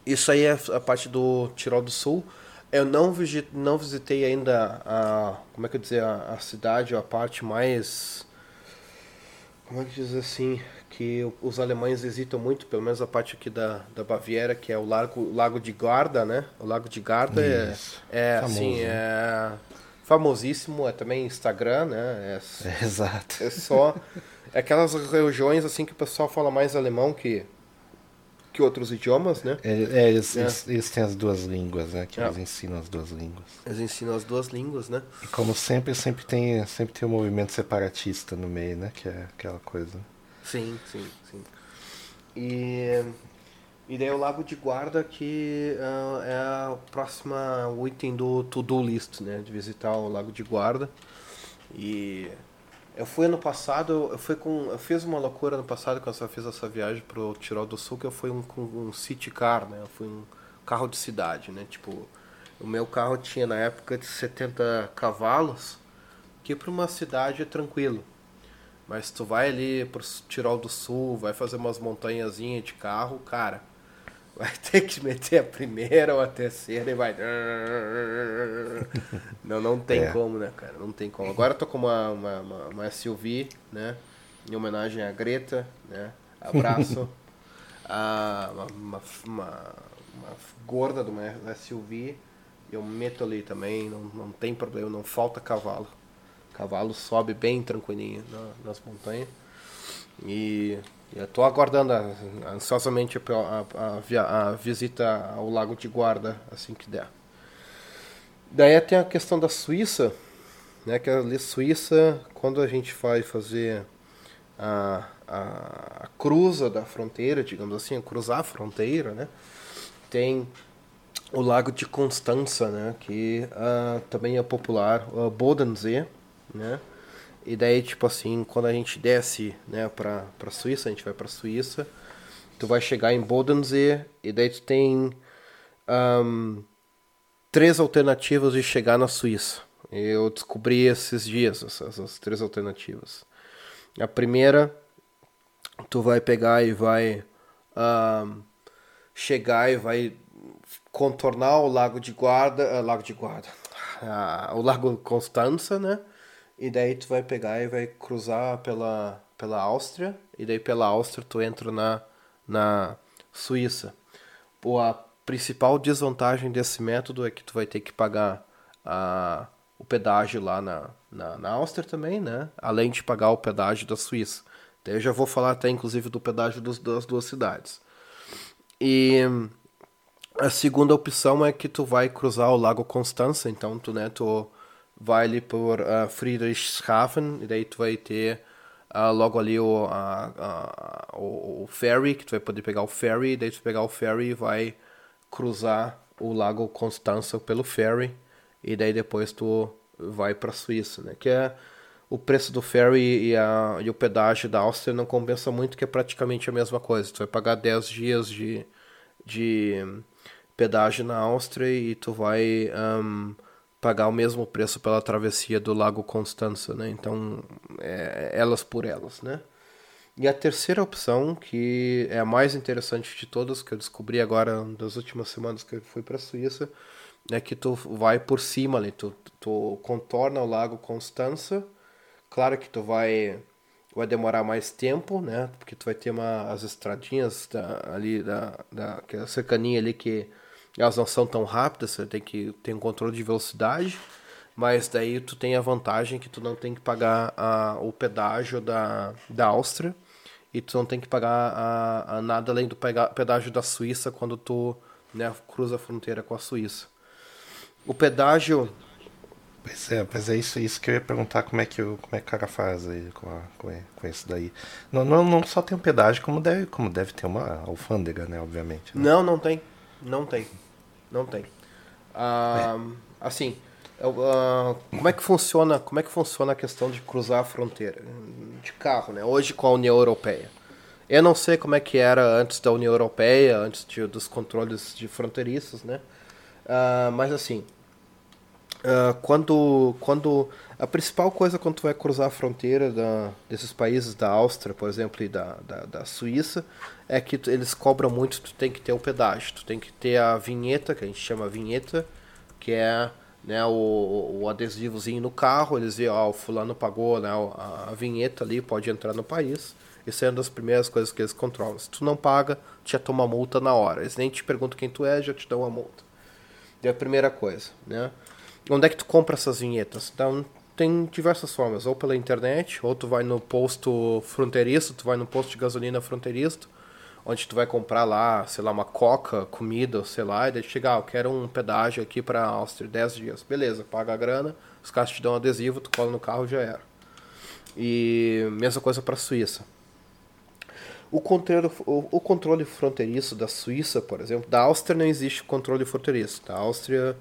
isso aí é a parte do Tirol do Sul. Eu não, visi- não visitei ainda a, como é que eu dizer, a, a cidade, a parte mais como é que diz assim, que os alemães visitam muito, pelo menos a parte aqui da, da Baviera, que é o lago, lago de Garda, né? O lago de Garda é, Isso. é Famoso, assim, né? é famosíssimo, é também Instagram, né? É, É, exato. é só é aquelas regiões assim que o pessoal fala mais alemão que que outros idiomas, né? É, é, eles, É. Eles, eles têm as duas línguas, né? Que É. eles ensinam as duas línguas. Eles ensinam as duas línguas, né? E como sempre, sempre tem, sempre tem um movimento separatista no meio, né? Que é aquela coisa. Sim, sim, sim. E, e daí o Lago de Guarda que ah, é o item do to-do list, né? De visitar o Lago de Guarda. E eu fui ano passado, eu fui com. Eu fiz uma loucura ano passado quando eu fiz essa viagem pro Tirol do Sul, que eu fui um, com um city car, né? Eu fui um carro de cidade, né? Tipo, o meu carro tinha na época de 70 cavalos, que para uma cidade é tranquilo. Mas tu vai ali pro Tirol do Sul, vai fazer umas montanhazinhas de carro, cara, vai ter que meter a primeira ou a terceira e vai. Não, não tem É. como, né, cara? Não tem como. Agora eu tô com uma, uma, uma, SUV, né? Em homenagem à Greta, né? Abraço. a, uma, uma, uma, uma gorda de uma SUV. Eu meto ali também, não, não tem problema, não falta cavalo. Cavalo sobe bem tranquilinho na- nas montanhas. E eu tô aguardando ansiosamente a, a- a visita ao Lago de Guarda assim que der. Daí tem a questão da Suíça, né? Que ali Suíça, quando a gente vai fazer a, a, a cruza da fronteira, digamos assim, cruzar a fronteira, né? Tem o Lago de Constança, né? Que ah, também é popular, o Bodensee, né? E daí, tipo assim, quando a gente desce, né, pra, pra Suíça, a gente vai pra Suíça, tu vai chegar em Bodensee, e daí tu tem um, três alternativas de chegar na Suíça. Eu descobri esses dias, essas, essas três alternativas. A primeira, tu vai pegar e vai um, chegar e vai contornar o Lago de Guarda, uh, Lago de Guarda, uh, o Lago Constança, né? E daí tu vai pegar e vai cruzar pela, pela Áustria, e daí pela Áustria tu entra na, na Suíça. Pô, a principal desvantagem desse método é que tu vai ter que pagar a, o pedágio lá na, na, na Áustria também, né? Além de pagar o pedágio da Suíça. Daí eu já vou falar até inclusive do pedágio dos, das duas cidades. E a segunda opção é que tu vai cruzar o Lago Constança, então tu, né, tu vai ali por uh, Friedrichshafen, e daí tu vai ter uh, logo ali o, uh, o, ferry, que tu vai poder pegar o ferry, e daí tu pegar o ferry e vai cruzar o Lago Constança pelo ferry, e daí depois tu vai para a Suíça, né? Que é o preço do ferry e, a, e o pedágio da Áustria não compensa muito, que é praticamente a mesma coisa. Tu vai pagar 10 dias de, de pedágio na Áustria e tu vai um, pagar o mesmo preço pela travessia do Lago Constança, né? Então, é, elas por elas, né? E a terceira opção, que é a mais interessante de todas, que eu descobri agora das últimas semanas que eu fui para a Suíça, é que tu vai por cima ali, tu, tu contorna o Lago Constança. Claro que tu vai vai demorar mais tempo, né? Porque tu vai ter uma, as estradinhas da, ali da, da que é cercaninha ali que elas não são tão rápidas, você tem que ter um controle de velocidade, mas daí tu tem a vantagem que tu não tem que pagar a, o pedágio da, da Áustria e tu não tem que pagar a, a nada além do pedágio da Suíça quando tu né, cruza a fronteira com a Suíça. O pedágio. Pois é, mas é isso, isso que eu ia perguntar como é que, eu, como é que o cara faz aí com, a, com, com isso daí. Não, não, não só tem um pedágio, como deve, como deve ter uma alfândega, né, obviamente. Né? Não, não tem. Não tem. Não tem. Ah, é. Assim, como é que funciona? Como é que funciona a questão de cruzar a fronteira de carro, né? Hoje com a União Europeia. Eu não sei como é que era antes da União Europeia, antes de, dos controles de fronteiriços, né? Mas assim, uh, quando, quando a principal coisa quando tu vai cruzar a fronteira da, desses países da Áustria, por exemplo, e da, da, da Suíça, é que tu, eles cobram muito, tu tem que ter o pedágio, tu tem que ter a vinheta, que a gente chama vinheta, que é né, o, o adesivozinho no carro, eles veem, ó, o fulano pagou né, a, a vinheta ali, pode entrar no país. Isso é uma das primeiras coisas que eles controlam. Se tu não paga, tu já toma multa na hora. Eles nem te perguntam quem tu é, já te dão uma multa. É a primeira coisa, né? Onde é que tu compra essas vinhetas? Então, tem diversas formas, ou pela internet, ou tu vai no posto fronteiriço, tu vai no posto de gasolina fronteiriço, onde tu vai comprar lá, sei lá, uma coca, comida, sei lá, e daí chegar, ah, eu quero um pedágio aqui para Áustria, 10 dias. Beleza, paga a grana, os caras te dão um adesivo, tu cola no carro já era. E mesma coisa para a Suíça. O controle, o, o, controle fronteiriço da Suíça, por exemplo, da Áustria não existe controle fronteiriço. Da Áustria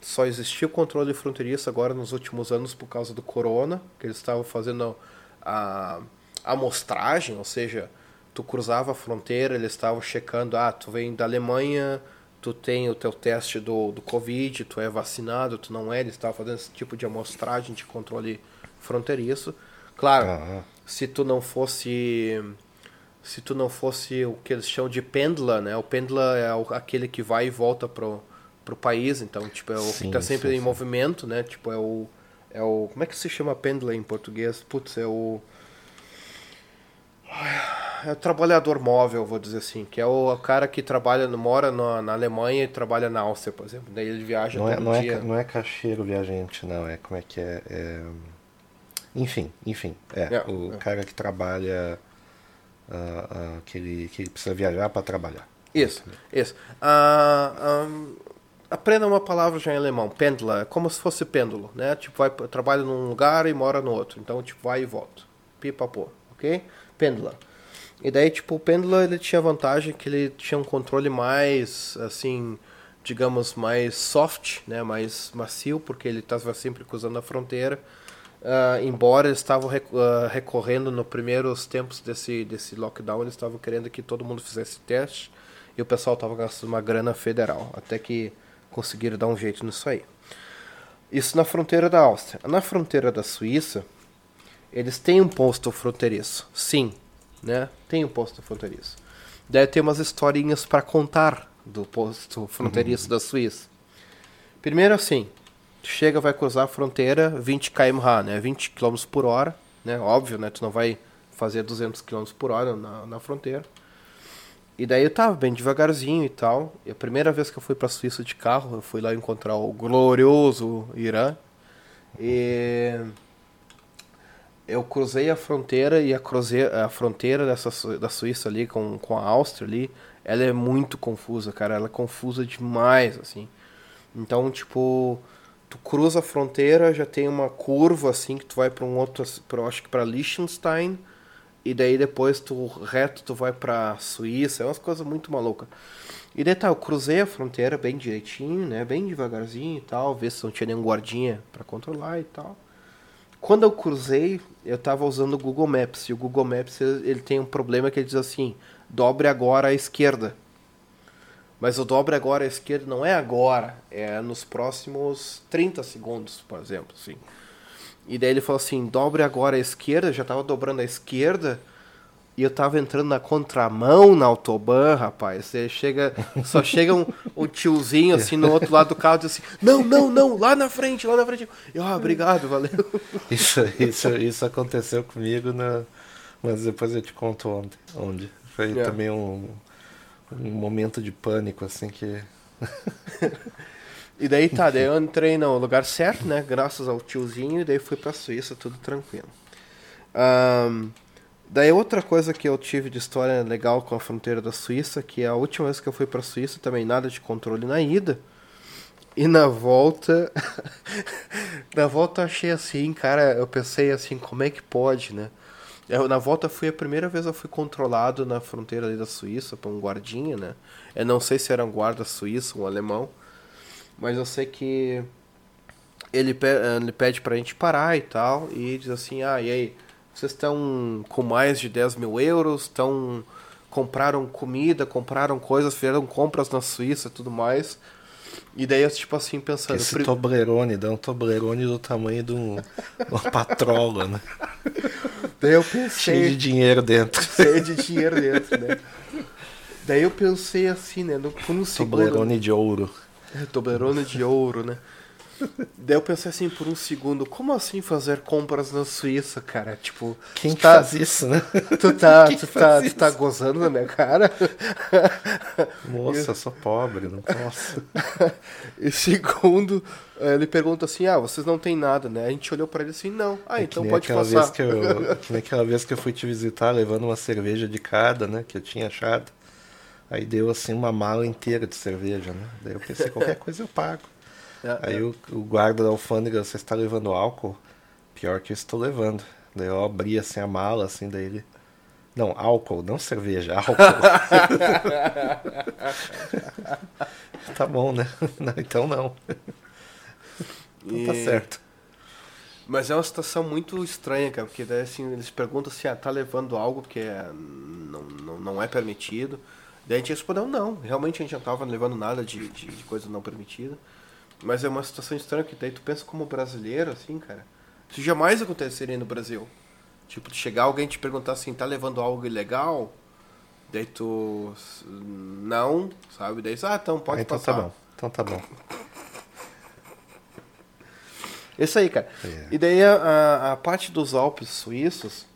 só existiu controle fronteiriço agora nos últimos anos por causa do corona, que eles estavam fazendo a amostragem, ou seja, tu cruzava a fronteira, eles estavam checando, ah, tu vem da Alemanha, tu tem o teu teste do, do Covid, tu é vacinado, tu não é, eles estavam fazendo esse tipo de amostragem de controle fronteiriço. Claro, se tu não fosse se tu não fosse o que eles chamam de pendla, né? O pendla é aquele que vai e volta pro, pro país, então tipo é o sim, que tá sempre sim, em sim. movimento, né? Tipo é o é o como é que se chama pendla em português? Putz, é o é o trabalhador móvel, vou dizer assim, que é o cara que trabalha, mora na, na Alemanha e trabalha na Áustria, por exemplo. Daí ele viaja não é, não dia. É, não é caixeiro viajante, não. É como é que é. é... Enfim, enfim. É, é o é. cara que trabalha. Uh, uh, que, ele, que ele precisa viajar para trabalhar. Isso, isso. Uh, um, aprenda uma palavra já em alemão, pendla, é como se fosse pêndulo, né? Tipo, vai, trabalha num lugar e mora no outro. Então, tipo, vai e volta. Pipa-pô, ok? Pendla. E daí, tipo, o Pendula ele tinha vantagem que ele tinha um controle mais, assim, digamos, mais soft, né? Mais macio, porque ele estava sempre cruzando a fronteira. Uh, embora eles estavam rec uh, recorrendo nos primeiros tempos desse, desse lockdown, eles estavam querendo que todo mundo fizesse teste e o pessoal estava gastando uma grana federal, até que conseguiram dar um jeito nisso aí. Isso na fronteira da Áustria. Na fronteira da Suíça, eles têm um posto fronteiriço, sim, né? Tem um posto fronteiriço. Deve ter umas historinhas para contar do posto fronteiriço uhum. da Suíça. Primeiro assim, chega, vai cruzar a fronteira 20 km/h, né? 20 km por hora, né? Óbvio, né? Tu não vai fazer 200 km por hora na, na fronteira. E daí eu tava bem devagarzinho e tal. E a primeira vez que eu fui pra Suíça de carro, eu fui lá encontrar o glorioso Irã. E eu cruzei a fronteira e a, cruze... a fronteira dessa, da Suíça ali com, com a Áustria ali, ela é muito confusa, cara. Ela é confusa demais, assim. Então, tipo, tu cruza a fronteira, já tem uma curva assim que tu vai para um outro, pra, acho que para Liechtenstein, e daí depois tu reto tu vai para Suíça, é umas coisas muito malucas. E daí tá, eu cruzei a fronteira bem direitinho, né, bem devagarzinho e tal, ver se não tinha nenhum guardinha para controlar e tal. Quando eu cruzei, eu tava usando o Google Maps, e o Google Maps ele tem um problema que ele diz assim: dobre agora à esquerda. Mas o dobre agora à esquerda não é agora, é nos próximos 30 segundos, por exemplo, assim. E daí ele falou assim, dobre agora à esquerda, já tava dobrando à esquerda, e eu tava entrando na contramão na autobahn, rapaz. Você chega, só chega um, um, tiozinho assim no outro lado do carro e diz assim: "Não, não, não, lá na frente, lá na frente". Eu, ah, obrigado, valeu. Isso, isso, isso aconteceu comigo na mas depois eu te conto onde, onde. Foi é. também um um momento de pânico, assim, que. e daí tá, daí eu entrei no lugar certo, né? Graças ao tiozinho, e daí fui pra Suíça, tudo tranquilo. Um, daí outra coisa que eu tive de história legal com a fronteira da Suíça, que a última vez que eu fui pra Suíça também nada de controle na ida. E na volta. na volta eu achei assim, cara, eu pensei assim, como é que pode, né? Eu, na volta fui a primeira vez eu fui controlado na fronteira da Suíça por um guardinha, né? Eu não sei se era um guarda suíço, um alemão, mas eu sei que ele, pe ele pede pra gente parar e tal, e diz assim, ah, e aí, vocês estão com mais de 10 mil euros, estão compraram comida, compraram coisas, fizeram compras na Suíça e tudo mais. E daí eu, tipo assim, pensando. Esse prim... Toblerone, dá um Toblerone do tamanho de um, uma patrola, né? Daí eu pensei. Cheio de dinheiro dentro. Cheio de dinheiro dentro, né? Daí eu pensei assim, né? No, por um segundo. Toblerone de ouro. É, Toblerone de ouro, né? Daí eu pensei assim por um segundo, como assim fazer compras na Suíça, cara? Tipo, quem tá, faz isso, né? Tu tá, tu tá, tu tá gozando na minha cara? Moça, eu sou pobre, não posso. e segundo, eh, ele pergunta assim: "Ah, vocês não têm nada, né?" A gente olhou para ele assim: "Não". Ah, é então pode passar. Vez que eu, que nem aquela vez que eu fui te visitar levando uma cerveja de cada, né, que eu tinha achado. Aí deu assim uma mala inteira de cerveja, né? Daí eu pensei, qualquer coisa eu pago. É, Aí é. O, o, guarda da alfândega, você está levando álcool? Pior que eu estou levando. Daí eu abri assim a mala, assim, daí ele. Não, álcool, não cerveja, álcool. tá bom, né? Não, então não. Então tá certo. Mas é uma situação muito estranha, cara, porque daí assim, eles perguntam se ah, tá levando algo que é, não, não, não é permitido. Daí a gente respondeu não, realmente a gente não tava levando nada de, de, de coisa não permitida. Mas é uma situação estranha que daí tu pensa como brasileiro, assim, cara. Isso jamais aconteceria no Brasil. Tipo, de chegar alguém te perguntar assim, tá levando algo ilegal? Daí tu. Não, sabe? Daí ah, então pode ah, então passar. Tá bom. Então tá bom. Isso aí, cara. Yeah. É. E daí a, a, parte dos Alpes suíços,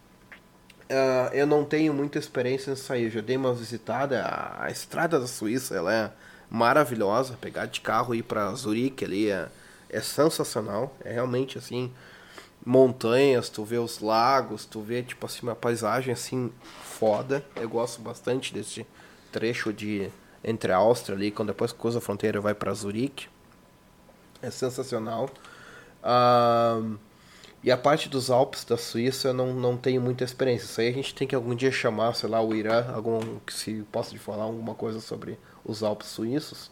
uh, eu não tenho muita experiência em sair. Já dei uma visitada. A, a estrada da Suíça, ela é maravilhosa. Pegar de carro e ir para Zurique ali é, é sensacional. É realmente assim, montanhas, tu vê os lagos, tu vê tipo assim uma paisagem assim foda. Eu gosto bastante desse trecho de entre a Áustria ali, quando depois cruza a fronteira vai para Zurique. É sensacional. Uh, e a parte dos Alpes da Suíça eu não, não tenho muita experiência. Isso aí a gente tem que algum dia chamar, sei lá, o Irã, algum que se possa falar alguma coisa sobre os Alpes suíços.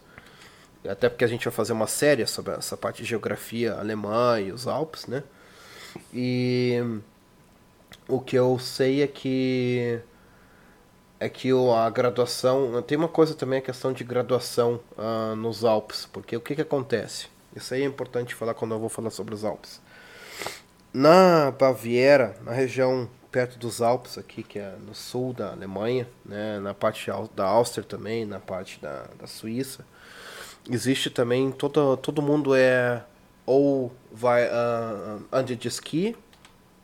Até porque a gente vai fazer uma série sobre essa parte de geografia alemã e os Alpes, né? E o que eu sei é que é que a graduação tem uma coisa também a questão de graduação ah, nos Alpes, porque o que que acontece? Isso aí é importante falar quando eu vou falar sobre os Alpes. Na Baviera, na região perto dos Alpes aqui, que é no sul da Alemanha, né, na parte da Áustria também, na parte da, da Suíça, existe também todo todo mundo é ou vai ah, ande de esqui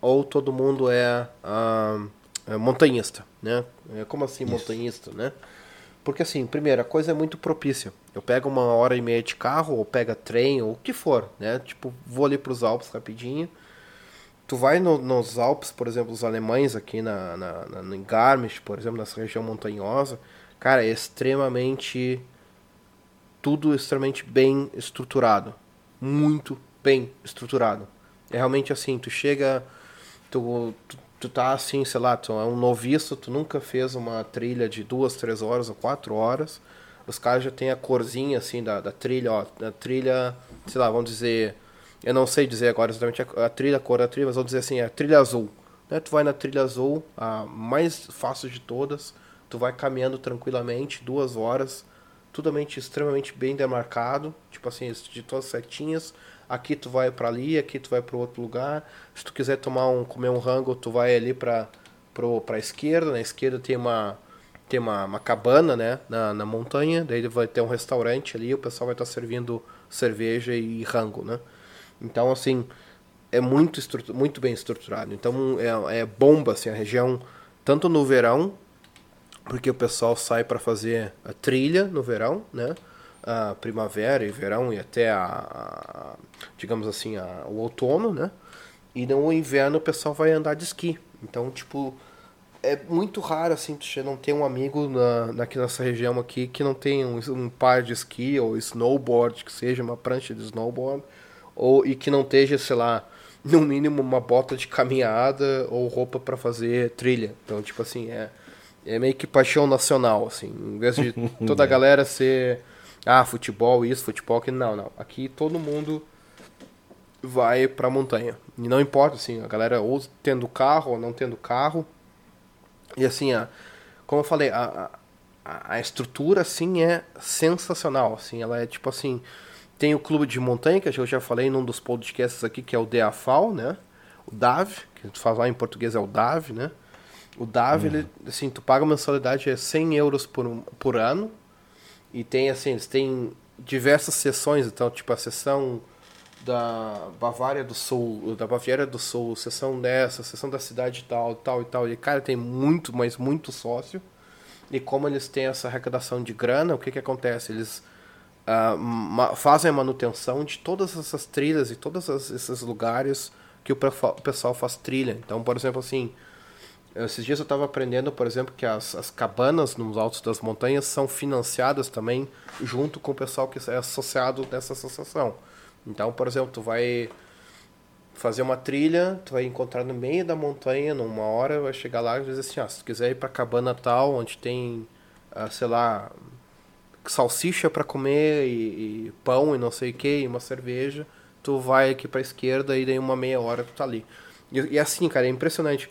ou todo mundo é, ah, é montanhista, né? É, como assim montanhista, né? Porque assim, primeiro, a coisa é muito propícia. Eu pego uma hora e meia de carro, ou pega trem, ou o que for, né? Tipo, vou ali para os Alpes rapidinho. Tu vai no- nos Alpes, por exemplo, os alemães aqui na, na, na, em Garmisch, por exemplo, nessa região montanhosa, cara, é extremamente tudo extremamente bem estruturado. Muito bem estruturado. É realmente assim, tu chega, tu, tu, tu tá assim, sei lá, tu é um noviço, tu nunca fez uma trilha de duas, três horas ou quatro horas. Os caras já tem a corzinha assim da, da trilha, ó, da trilha, sei lá, vamos dizer, eu não sei dizer agora exatamente a, a trilha, a cor da trilha, mas vamos dizer assim, é a trilha azul. Né? Tu vai na trilha azul, a mais fácil de todas, tu vai caminhando tranquilamente, duas horas, totalmente extremamente bem demarcado, tipo assim, de todas as setinhas. Aqui tu vai para ali, aqui tu vai para outro lugar. Se tu quiser tomar um comer um rango, tu vai ali para para esquerda. Na esquerda tem uma tem uma, uma cabana, né, na, na montanha. Daí vai ter um restaurante ali, o pessoal vai estar servindo cerveja e rango, né? Então assim, é muito muito bem estruturado. Então é, é bomba assim a região tanto no verão porque o pessoal sai para fazer a trilha no verão, né? A primavera e verão e até a, a- digamos assim, a, o outono, né? E no inverno o pessoal vai andar de esqui. Então, tipo, é muito raro assim che- não ter um amigo na, aqui nessa região aqui que não tem um, um par de esqui ou snowboard, que seja uma prancha de snowboard, ou e que não esteja, sei lá, no mínimo uma bota de caminhada ou roupa para fazer trilha. Então, tipo assim, é é meio que paixão nacional, assim. Em vez de toda a galera ser, ah, futebol isso, futebol aquilo. Não, não. Aqui todo mundo vai pra montanha. E não importa, assim, a galera ou tendo carro ou não tendo carro. E assim, a, como eu falei, a, a, a estrutura, assim, é sensacional, assim. Ela é tipo assim, tem o clube de montanha, que eu já falei num dos podcasts aqui, que é o DAFAL, né? O DAV, que tu fala em português é o DAV, né? O DAV, ele, assim, tu paga mensalidade é 100 euros por, um- por ano. E tem, assim, eles têm diversas sessões. Então, tipo, a sessão da Bavária do Sul, da Baviera do Sul, sessão dessa, sessão da cidade tal, tal e tal. E, cara, tem muito, mas muito sócio. E como eles têm essa arrecadação de grana, o que que acontece? Eles ma- fazem a manutenção de todas essas trilhas e todos esses lugares que o pessoal faz trilha. Então, por exemplo, assim, esses dias eu estava aprendendo, por exemplo, que as, as cabanas nos altos das montanhas são financiadas também junto com o pessoal que é associado nessa associação. Então, por exemplo, tu vai fazer uma trilha, tu vai encontrar no meio da montanha, numa hora, vai chegar lá e dizer assim, ah, se tu quiser ir pra cabana tal, onde tem, ah, sei lá, salsicha para comer e, e pão e não sei o que, e uma cerveja, tu vai aqui pra esquerda e daí uma meia hora tu tá ali. E, e assim, cara, é impressionante.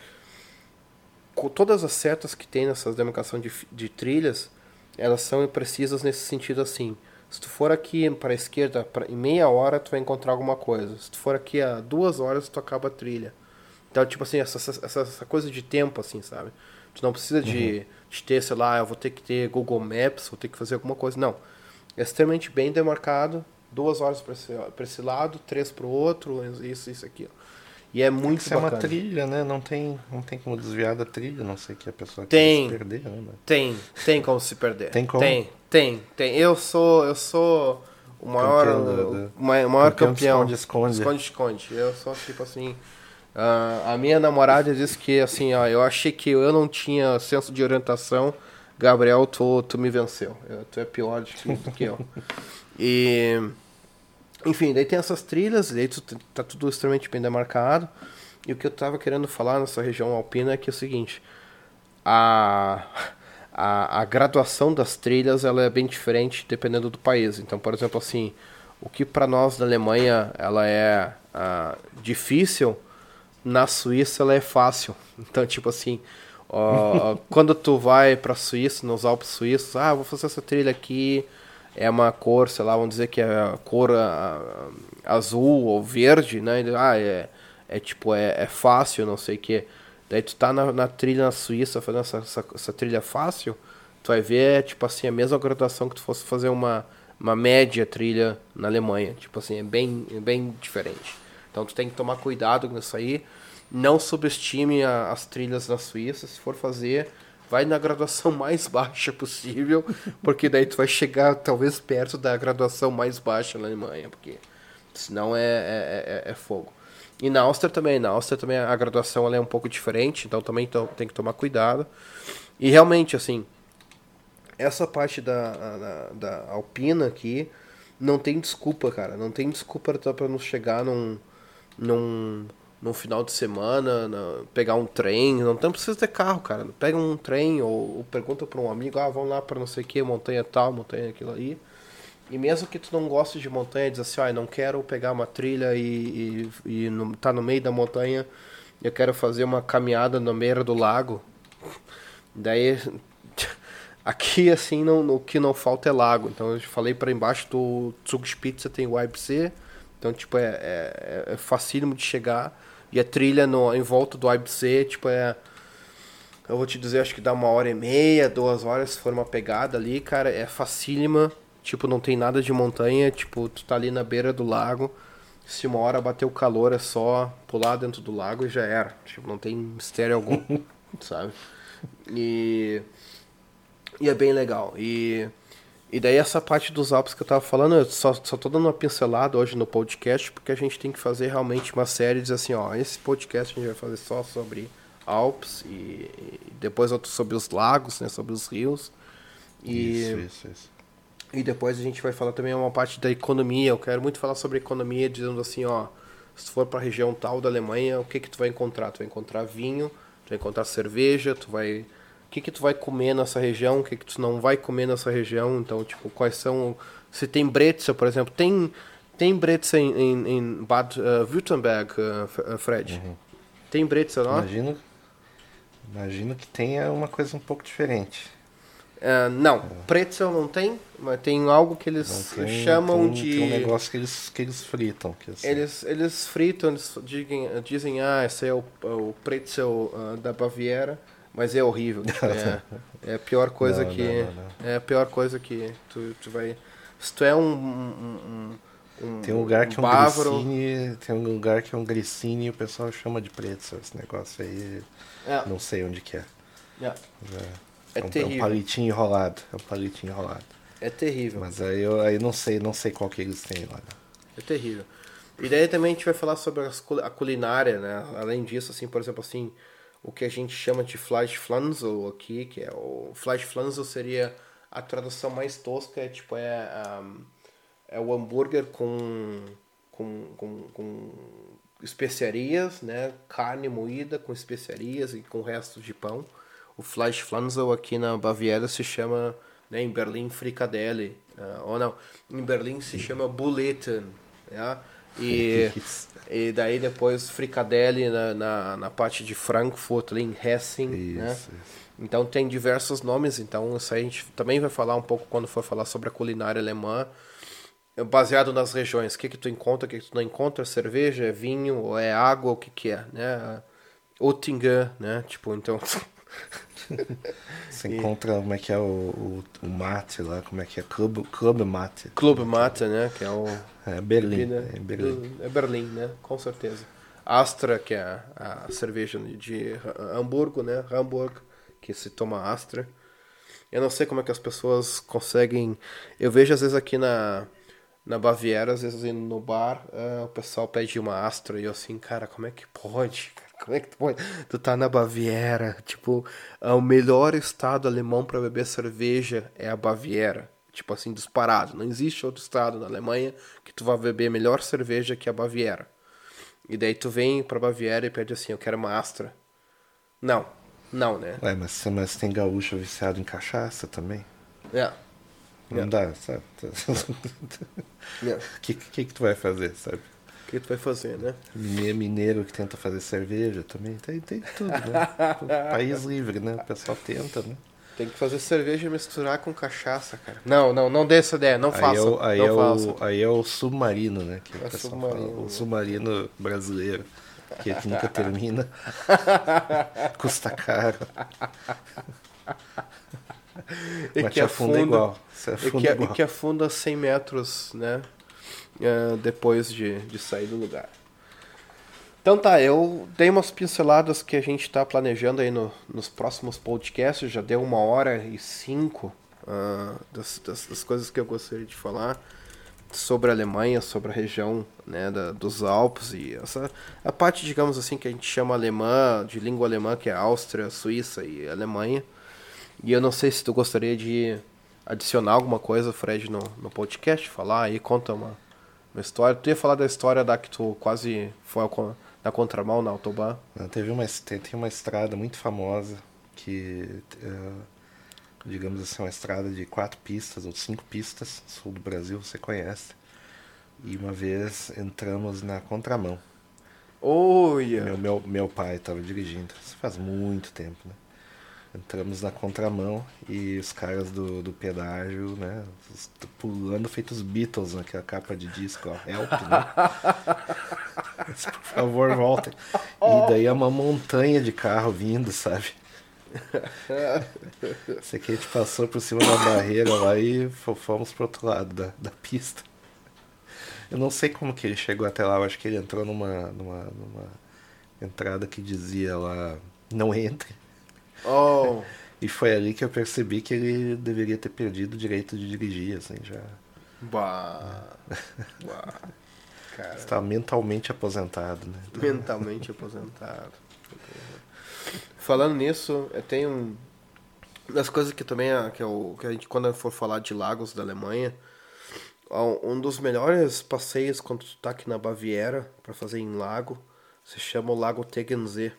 Com todas as setas que tem nessas demarcações de, de trilhas, elas são precisas nesse sentido assim. Se tu for aqui para esquerda, pra, em meia hora tu vai encontrar alguma coisa. Se tu for aqui a duas horas, tu acaba a trilha. Então, tipo assim, essa, essa, essa coisa de tempo, assim, sabe? Tu não precisa de, de ter, sei lá, eu vou ter que ter Google Maps, vou ter que fazer alguma coisa. Não. É extremamente bem demarcado. Duas horas para esse, pra esse lado, três para o outro, isso, isso, aquilo. E é muito Isso é uma trilha, né? Não tem, não tem como desviar da trilha, não sei que a pessoa Tem. se perder, né? Tem, tem como se perder. Tem como? Tem, tem, tem. Eu sou, eu sou o maior, Campeão do- do- o ma- maior campeão de campeão. esconde-esconde. Esconde-esconde. Eu sou tipo assim. Ah, a minha namorada disse que assim, ó, eu achei que eu não tinha senso de orientação. Gabriel, tu, tu me venceu. Eu- Tu é pior do que, eu. E. Enfim, daí tem essas trilhas, daí tu, tá tudo extremamente bem demarcado. E o que eu tava querendo falar nessa região alpina é que é o seguinte: a, a, a graduação das trilhas ela é bem diferente dependendo do país. Então, por exemplo, assim, o que para nós da Alemanha ela é ah, difícil, na Suíça ela é fácil. Então, tipo assim, ó, quando tu vai pra Suíça, nos Alpes suíços, ah, vou fazer essa trilha aqui, é uma cor, sei lá, vamos dizer que é a cor a, a, azul ou verde, né? Ah, é, é tipo, é, é fácil, não sei o que. Daí tu tá na, na, trilha na Suíça fazendo essa, essa, essa, trilha fácil, tu vai ver, tipo assim, a mesma graduação que tu fosse fazer uma, uma média trilha na Alemanha. Tipo assim, é bem, é bem diferente. Então tu tem que tomar cuidado com isso aí. Não subestime a, as trilhas na Suíça. Se for fazer, vai na graduação mais baixa possível, porque daí tu vai chegar talvez perto da graduação mais baixa na Alemanha, porque senão é, é, é, é fogo. E na Áustria também, na Áustria também a graduação é um pouco diferente, então também tem que tomar cuidado. E realmente, assim, essa parte da, da, da Alpina aqui não tem desculpa, cara. Não tem desculpa para não chegar num, num, num final de semana, na, pegar um trem. Não tem, precisa ter carro, cara. Pega um trem ou, ou pergunta para um amigo, ah, vamos lá para não sei o que, montanha tal, montanha aquilo aí. E mesmo que tu não goste de montanha, diz assim, ah, não quero pegar uma trilha e, e, e no, tá no meio da montanha, eu quero fazer uma caminhada no meio do lago. Daí Aqui, assim, não, o que não falta é lago. Então, eu falei para embaixo do Zugspitze tem o IBC. Então, tipo, é, é, é facílimo de chegar. E a trilha no, em volta do IBC, tipo, é... Eu vou te dizer, acho que dá uma hora e meia, duas horas, se for uma pegada ali, cara. É facílima. Tipo, não tem nada de montanha. Tipo, tu tá ali na beira do lago. Se uma hora bater o calor, é só pular dentro do lago e já era. Tipo, não tem mistério algum, sabe? E... E é bem legal. E, e daí essa parte dos Alpes que eu tava falando, eu só, só tô dando uma pincelada hoje no podcast, porque a gente tem que fazer realmente uma série de assim, ó, esse podcast a gente vai fazer só sobre Alpes e, e depois outro sobre os lagos, né, sobre os rios. E, isso, isso, isso. E depois a gente vai falar também uma parte da economia. Eu quero muito falar sobre economia, dizendo assim, ó, se tu for para a região tal da Alemanha, o que que tu vai encontrar? Tu vai encontrar vinho, tu vai encontrar cerveja, tu vai o que que tu vai comer nessa região, o que que tu não vai comer nessa região, então, tipo, quais são... Se tem bretzel, por exemplo, tem, tem bretzel em, em, em Bad uh, Württemberg, uh, Fred? Uhum. Tem bretzel lá? Imagino, imagino que tenha uma coisa um pouco diferente. Uh, não, pretzel não tem, mas tem algo que eles tem, chamam tem, de. Tem um negócio que eles, que eles fritam. Que assim. eles, eles fritam, eles dizem, dizem ah, esse é o, o pretzel uh, da Baviera. Mas é horrível. Tipo, é, é, a pior coisa não, que. Não, não, é a pior coisa que tu, tu vai. Se tu é um. um, um tem um lugar que é um bávaro... Tem um lugar que é um grissini e o pessoal chama de preto. Esse negócio aí. É. Não sei onde que é. É, é, um, terrível. É um palitinho enrolado. É um palitinho enrolado. É terrível. Mas aí eu aí não sei, não sei qual que eles têm lá. É terrível. E daí também a gente vai falar sobre a culinária, né? Além disso, assim, por exemplo, assim, o que a gente chama de Fleischflansel aqui, que é o Fleischflansel seria a tradução mais tosca, é tipo é, um, é o hambúrguer com, com, com, com especiarias, né? Carne moída com especiarias e com restos de pão. O Fleischflansel aqui na Baviera se chama, né, em Berlim, Frikadelle. Uh, ou não, em Berlim se chama Bulleten. Yeah? E, e daí depois fricadelle na, na, na, parte de Frankfurt, ali em Hessen, isso, né? Isso. Então tem diversos nomes, então isso aí a gente também vai falar um pouco quando for falar sobre a culinária alemã, baseado nas regiões. O que que tu encontra, o que, que tu não encontra, cerveja, é vinho, ou é água, o que que é, né? Oettinger, né? Tipo, então... Você encontra como é que é o, o, o, mate lá, como é que é? Club, club mate. Club mate, né? Que é o. É Berlim. É Berlim. É Berlim, né? Com certeza. Astra, que é a, cerveja de Hamburgo, né? Hamburg, que se toma Astra. Eu não sei como é que as pessoas conseguem. Eu vejo às vezes aqui na, na Baviera, às vezes indo no bar, uh, o pessoal pede uma Astra e eu assim, cara, como é que pode? Como é que tu pode? Tu tá na Baviera, tipo, é o melhor estado alemão para beber cerveja é a Baviera. Tipo assim, disparado. Não existe outro estado na Alemanha que tu vá beber melhor cerveja que a Baviera. E daí tu vem pra Baviera e pede assim, eu quero uma Astra. Não, não, né? Ué, mas, mas tem gaúcho viciado em cachaça também? É. Não yeah. dá, sabe? O yeah. que, que, que tu vai fazer, sabe? O que tu vai fazer, né? Mine- Mineiro que tenta fazer cerveja também. Tem, tem tudo, né? País livre, né? O pessoal tenta, né? Tem que fazer cerveja e misturar com cachaça, cara. Não, não, não dê essa ideia, não Aí faça. é, o, aí, não é faça. o, aí é o submarino, né? Que É o submarino, fala. O submarino brasileiro. Que nunca termina. Custa caro. E Mas que te afunda afunda- igual. Você E afunda que, e igual. que afunda 100 metros, né? é, depois de, de sair do lugar. Então tá, eu dei umas pinceladas que a gente tá planejando aí no- nos próximos podcasts. Já deu uma hora e cinco ah, das, das- das coisas que eu gostaria de falar sobre a Alemanha, sobre a região né, da- dos Alpes e essa a parte, digamos assim, que a gente chama alemã, de língua alemã, que é Áustria, Suíça e Alemanha. E eu não sei se tu gostaria de adicionar alguma coisa, Fred, no, no podcast, falar aí, conta uma, uma história. Tu ia falar da história da que tu quase foi ao na contramão na Autobahn. Não, Teve uma, tem, tem uma estrada muito famosa que, eh, digamos assim, uma estrada de quatro pistas ou cinco pistas, sul do Brasil, você conhece. E uma vez entramos na contramão. Olha! Meu, meu, meu pai estava dirigindo, isso faz muito tempo, né? Entramos na contramão e os caras do, do pedágio, né? Pulando feitos Beatles naquela capa de disco, ó. Help, né? Por favor, voltem. E daí é uma montanha de carro vindo, sabe? Sei que a gente passou por cima da barreira lá e fo- fomos pro outro lado da, da pista. Eu não sei como que ele chegou até lá, eu acho que ele entrou numa, numa, numa entrada que dizia lá, não entre. Oh! E foi ali que eu percebi que ele deveria ter perdido o direito de dirigir, assim, já Bah! bah. Cara, estava mentalmente aposentado, né? mentalmente aposentado. Falando nisso, eu tenho um das coisas que também é- que, eu, que a gente quando for falar de lagos da Alemanha, um dos melhores passeios quando tu tá aqui na Baviera para fazer em lago, se chama o Lago Tegernsee.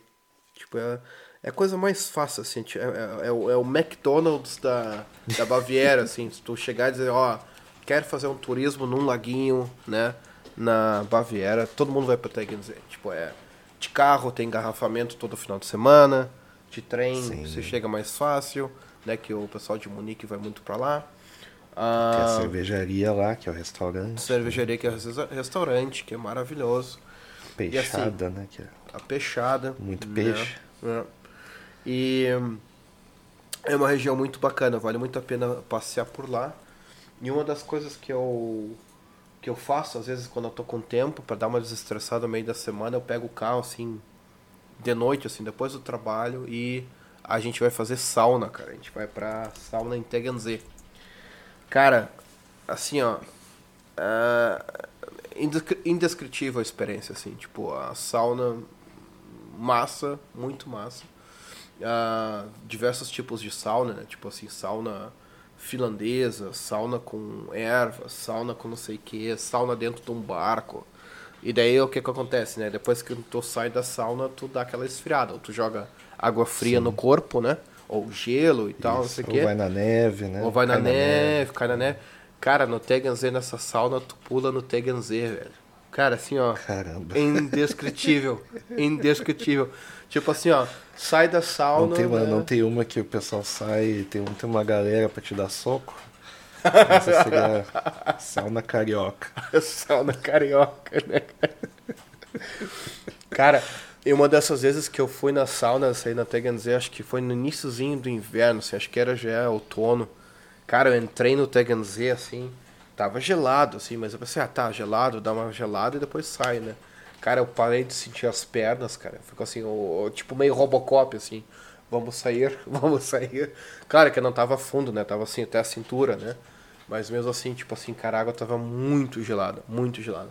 Tipo, é, é a coisa mais fácil, assim, ti- é, é- é o, é o McDonald's da, da Baviera, assim, se tu chegar e dizer, ó, quero fazer um turismo num laguinho, né, na Baviera, todo mundo vai pra Tegernsee. Tipo, é, de carro tem engarrafamento todo final de semana, de trem Sim. você chega mais fácil, né, que o pessoal de Munique vai muito pra lá. Tem a Ah, cervejaria lá, que é o restaurante. cervejaria que é resa- restaurante, que é maravilhoso. Peixada, né? Que é A peixada. Muito né? peixe. É. E é uma região muito bacana, vale muito a pena passear por lá. E uma das coisas que eu que eu faço às vezes quando eu tô com tempo para dar uma desestressada no meio da semana, eu pego o carro assim de noite assim, depois do trabalho e a gente vai fazer sauna, cara. A gente vai pra sauna em Tegernsee. Cara, assim, ó, indescri- indescritível a experiência assim, tipo, a sauna massa, muito massa. Ah, diversos tipos de sauna, né? Tipo assim, sauna finlandesa, sauna com erva, sauna com não sei o que, sauna dentro de um barco. E daí o que que acontece, né? Depois que tu sai da sauna, tu dá aquela esfriada, ou tu joga água fria no corpo, né? Ou gelo e tal, não isso. sei o Ou que. vai na neve, né? Ou vai na Cai neve, cai na neve. Cara, no Tegernsee, nessa sauna, tu pula no Tegernsee, velho. Cara, assim, ó. Caramba. Indescritível. indescritível. Tipo assim, ó. Sai da sauna. Não tem, uma, né? não tem uma que o pessoal sai e tem, um- tem uma galera pra te dar soco. Essa seria sauna carioca. sauna carioca, né? Cara, e uma dessas vezes que eu fui na sauna, saí na Tegernsee, acho que foi no iníciozinho do inverno, assim, acho que era já outono. Cara, eu entrei no Tegernsee, assim, tava gelado, assim, mas eu pensei, ah, tá, gelado, dá uma gelada e depois sai, né? Cara, eu parei de sentir as pernas, cara. Ficou assim, o, o- tipo meio Robocop, assim. Vamos sair, vamos sair. Claro que não tava fundo, né? Tava assim, até a cintura, né? Mas mesmo assim, tipo assim, cara, a água tava muito gelada, muito gelada.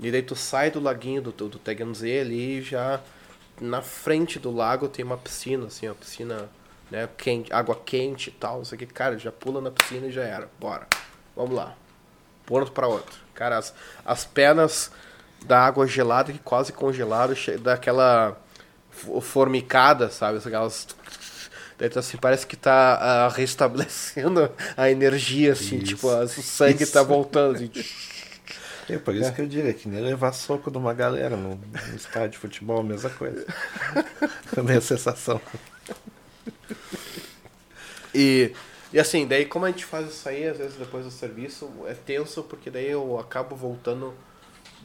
E daí tu sai do laguinho do, do, do Tegernsee ali e já na frente do lago tem uma piscina, assim, uma piscina, né, quente, água quente e tal, não sei o que. Cara, já pula na piscina e já era. Bora. Vamos lá. Ponto pra outro. Cara, as, as pernas da água gelada, que quase congelada, daquela fo- formicada, sabe? Aquelas. Daí tu, assim, parece que tá ah, restabelecendo a energia, assim, Isso. tipo, o sangue tá Isso. voltando, assim. É por isso que eu diria que nem levar soco de uma galera no, no estádio de futebol, a mesma coisa. Também a sensação. E, e assim, daí como a gente faz isso aí, às vezes depois do serviço, é tenso, porque daí eu acabo voltando,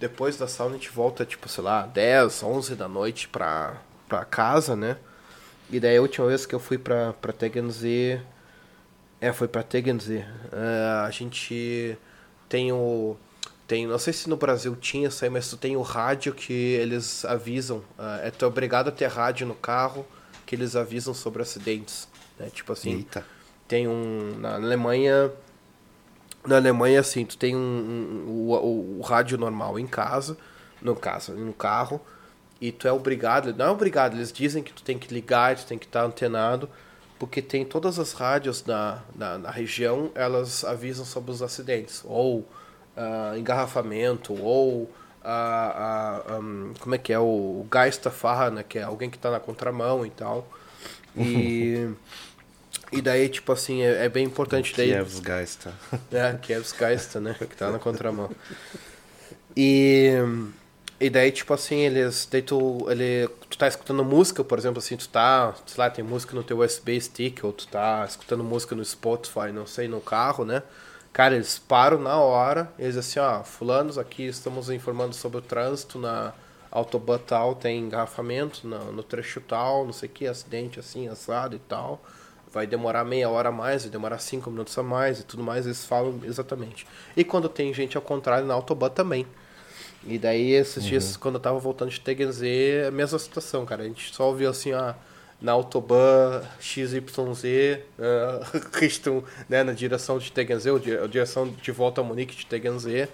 depois da sauna a gente volta, tipo, sei lá, 10, 11 da noite pra, pra casa, né? E daí a última vez que eu fui pra, pra Tegernsee, é, foi pra Tegernsee, uh, a gente tem o... Tem, não sei se no Brasil tinha isso aí, mas tu tem o rádio que eles avisam. Uh, é tu é obrigado a ter rádio no carro que eles avisam sobre acidentes. Né? Tipo assim, Eita. tem um. Na Alemanha. Na Alemanha, assim, tu tem um, um o, o, rádio normal em casa, no caso, no carro, e tu é obrigado, não é obrigado, eles dizem que tu tem que ligar, tu tem que estar antenado, porque tem todas as rádios na, na, na região, elas avisam sobre os acidentes, ou uh, engarrafamento, ou a, a, um, como é que é, o, o Geisterfahrer, né, que é alguém que está na contramão e tal. E, e daí, tipo assim, é, é bem importante. Daí, Kievsgeist. É, Kievsgeist, né? Que tá na contramão. E, e daí, tipo assim, eles. Daí tu, ele, tu tá escutando música, por exemplo, assim, tu tá. Sei lá, tem música no teu USB stick, ou tu tá escutando música no Spotify, não sei, no carro, né? Cara, eles param na hora, eles assim, ó, fulanos, aqui estamos informando sobre o trânsito na autobahn tal, tem engarrafamento no, no trecho tal, não sei o que, acidente assim, assado e tal. Vai demorar meia hora a mais, vai demorar cinco minutos a mais e tudo mais, eles falam exatamente. E quando tem gente ao contrário na autobahn também. E daí, esses uhum. dias, quando eu tava voltando de Tegernsee, a mesma situação, cara. A gente só ouviu assim, ó, na autobahn XYZ, uh, né, na direção de Tegernsee, ou direção de volta a Munique de Tegernsee,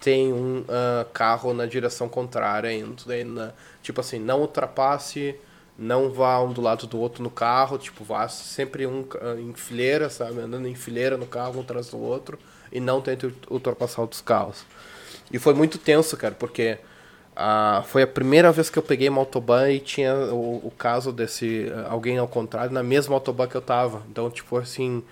tem um uh, carro na direção contrária indo. Daí, na, tipo assim, não ultrapasse, não vá um do lado do outro no carro, tipo, vá sempre um em fileira, sabe? Andando em fileira no carro, um atrás do outro, e não tente ultrapassar outros carros. E foi muito tenso, cara, porque ah, foi a primeira vez que eu peguei uma autobahn e tinha o, o caso desse uh, alguém ao contrário na mesma autobahn que eu tava. Então, tipo assim,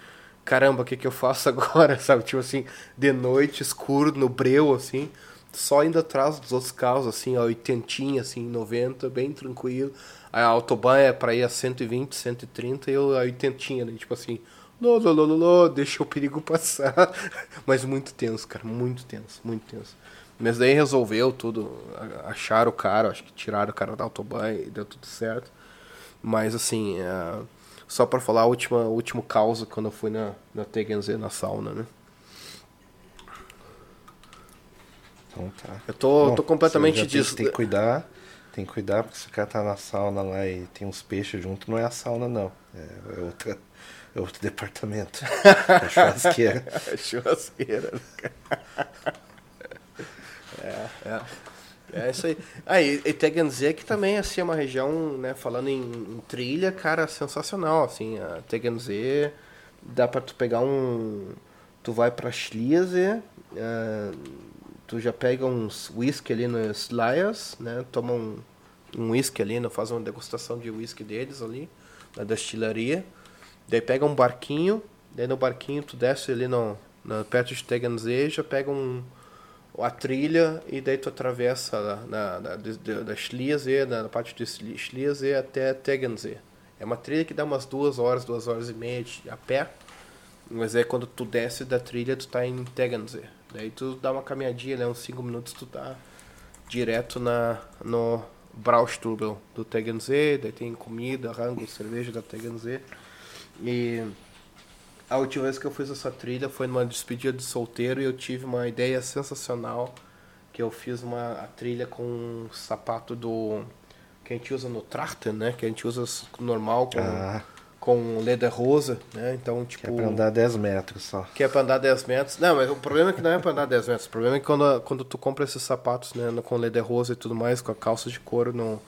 caramba, o que que eu faço agora, sabe? Tipo assim, de noite, escuro, no breu, assim, só indo atrás dos outros carros, assim, a 80, assim, 90, bem tranquilo. A autobahn é pra ir a 120, 130 e eu a 80, né? Tipo assim, não, não, não, deixa o perigo passar. Mas muito tenso, cara, muito tenso, muito tenso. Mas daí resolveu tudo, acharam o cara, acho que tiraram o cara da autobahn e deu tudo certo. Mas assim, é, só para falar o último caos quando eu fui na, na Tegenze, na sauna, né? Então tá. Eu tô, Bom, tô completamente disso. Tem, tem que cuidar, tem que cuidar, porque se o cara tá na sauna lá e tem uns peixes junto, não é a sauna não. É, é outra, é outro departamento. É churrasqueira. É churrasqueira. É, é. É isso aí. Ah, e, e Tegernsee também assim, é uma região, né, falando em, em, trilha, cara, sensacional, assim, a Tegernsee dá pra tu pegar um... Tu vai pra Schliersee, uh, tu já pega uns whisky ali nos Lyas, né, toma um, um whisky ali, né, faz uma degustação de whisky deles ali, na destilaria, daí pega um barquinho, daí no barquinho tu desce ali no, no perto de Tegernsee, já pega um a trilha e daí tu atravessa na, na, da, da Schliersee, na parte de Schliersee até Tegernsee. É uma trilha que dá umas duas horas, duas horas e meia de, a pé, mas é quando tu desce da trilha tu tá em Tegernsee. Daí tu dá uma caminhadinha, né, uns 5 minutos tu tá direto na, no Braustubel do Tegernsee, daí tem comida, rango, cerveja da Tegernsee. E a última vez que eu fiz essa trilha foi numa despedida de solteiro e eu tive uma ideia sensacional que eu fiz uma trilha com um sapato do que a gente usa no Trachten, né? Que a gente usa normal com ah. Com leder rosa, né? Então, tipo, que é pra andar 10 metros só. Que é pra andar 10 metros. Não, mas o problema é que não é pra andar 10 metros. O problema é que quando, quando tu compra esses sapatos, né, com leder rosa e tudo mais, com a calça de couro no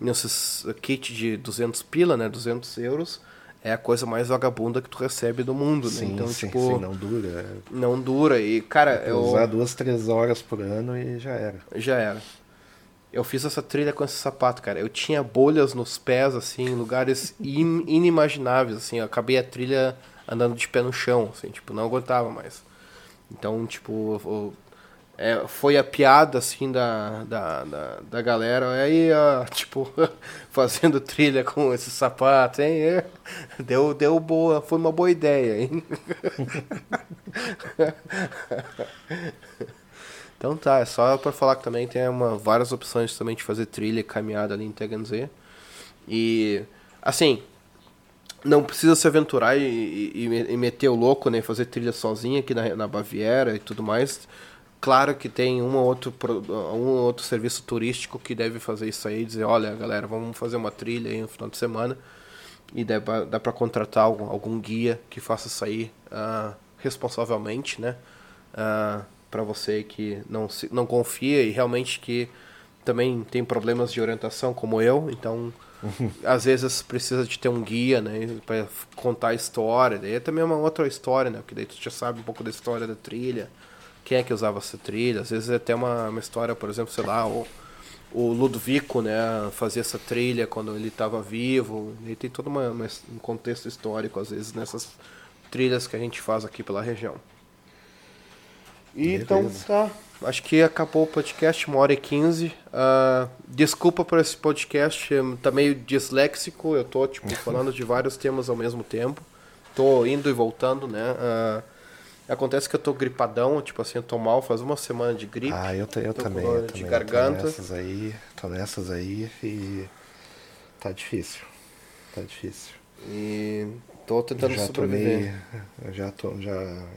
nesses kit de 200 pila, né, 200 euros, é a coisa mais vagabunda que tu recebe do mundo, sim, né? Então, sim, tipo. Sim, não dura. Não dura. E, cara, eu. Usar duas, três horas por ano e já era. Já era. Eu fiz essa trilha com esse sapato, cara. Eu tinha bolhas nos pés, assim, em lugares in, inimagináveis, assim. Eu acabei a trilha andando de pé no chão, assim, tipo, não aguentava mais. Então, tipo, eu, é, foi a piada, assim, da, da, da, da galera. Aí, ó, tipo, fazendo trilha com esse sapato, hein? Deu, deu boa, foi uma boa ideia, hein? Então tá, é só pra falar que também tem uma, várias opções também de fazer trilha e caminhada ali em Teganzé. E, assim, não precisa se aventurar e, e, e meter o louco, né? Fazer trilha sozinho aqui na, na Baviera e tudo mais Claro que tem um ou outro, um ou outro serviço turístico que deve fazer isso aí, dizer, olha galera, vamos fazer uma trilha aí no final de semana e dá, dá para contratar algum, algum, guia que faça isso aí uh, responsavelmente, né? Uh, para você que não, se, não confia e realmente que também tem problemas de orientação como eu, então às vezes precisa de ter um guia, né, para contar a história. Daí é também uma outra história, né, porque daí tu já sabe um pouco da história da trilha quem é que usava essa trilha. Às vezes é até uma, uma história, por exemplo, sei lá, o, o Ludovico, né, fazia essa trilha quando ele estava vivo. E tem todo uma, uma, um contexto histórico, às vezes, nessas trilhas que a gente faz aqui pela região. E, então, tá. Acho que acabou o podcast, uma hora e quinze. Uh, desculpa por esse podcast, tá meio disléxico. Eu tô, tipo, falando de vários temas ao mesmo tempo. Tô indo e voltando, né? Uh, Acontece que eu tô gripadão, tipo assim, eu tô mal, faz uma semana de gripe. Ah, eu, eu também. Eu de também, garganta. Tô nessas aí, tô nessas aí e tá difícil. Tá difícil. E tô tentando já sobreviver. Tomei, já, to, já,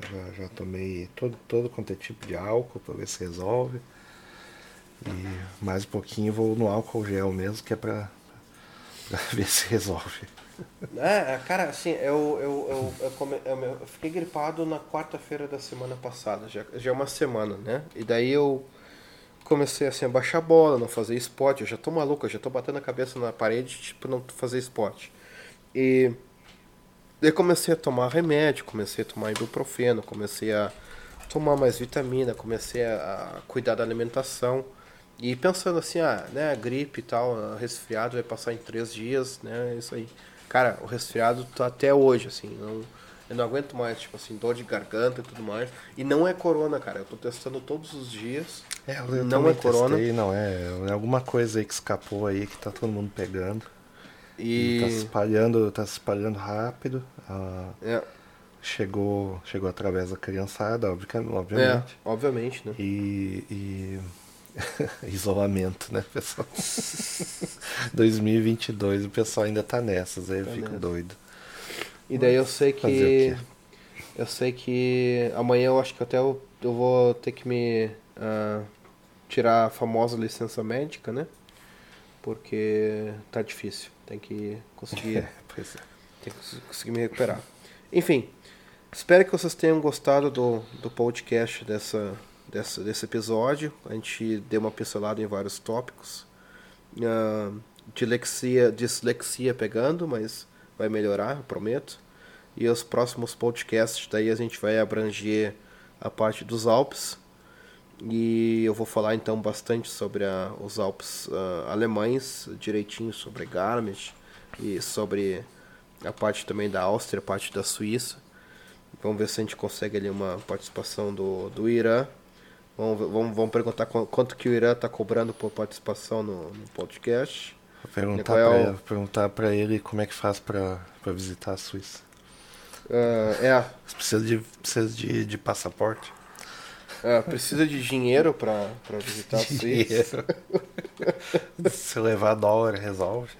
já, já tomei todo, todo quanto é tipo de álcool pra ver se resolve. E mais um pouquinho vou no álcool gel mesmo, que é pra, pra ver se resolve. É, cara, assim, eu, eu, eu, eu, come, eu fiquei gripado na quarta-feira da semana passada, já, já é uma semana, né? E daí eu comecei assim, a baixar a bola, não fazer esporte, eu já tô maluco, eu já tô batendo a cabeça na parede, tipo, não fazer esporte. E daí comecei a tomar remédio, comecei a tomar ibuprofeno, comecei a tomar mais vitamina, comecei a, cuidar da alimentação. E pensando assim, ah, né, gripe e tal, resfriado vai passar em três dias, né, isso aí. Cara, o resfriado tá até hoje, assim, não, eu não aguento mais, tipo assim, dor de garganta e tudo mais. E não é corona, cara, eu tô testando todos os dias. É, eu não é corona. Testei, não é, é alguma coisa aí que escapou aí que tá todo mundo pegando. E, e tá se espalhando, tá se espalhando rápido. Ah, é. Chegou, chegou através da criançada, obviamente. É, obviamente, né? E, e Isolamento, né, pessoal? 2022, o pessoal ainda tá nessas, aí eu tá fico doido. E daí eu sei que. Eu sei que amanhã eu acho que até eu, eu vou ter que me uh, tirar a famosa licença médica, né? Porque tá difícil. Tem que conseguir. É, pois é. Tem que conseguir me recuperar. Enfim, espero que vocês tenham gostado do, do podcast dessa dessa, desse episódio. A gente deu uma pincelada em vários tópicos. Uh, dislexia, dislexia pegando, mas vai melhorar, eu prometo. E os próximos podcasts daí a gente vai abranger a parte dos Alpes. E eu vou falar então bastante sobre a, os Alpes uh, alemães, direitinho sobre Garmisch e sobre a parte também da Áustria, a parte da Suíça. Vamos ver se a gente consegue ali uma participação do, do Irã Vamos, vamos, vamos perguntar quanto que o Irã está cobrando por participação no, no podcast. Vou perguntar para é o... perguntar para ele como é que faz para visitar a Suíça. Uh, é. Você precisa de, precisa de, de passaporte. É, precisa de dinheiro para visitar a Suíça. Se levar dólar, resolve.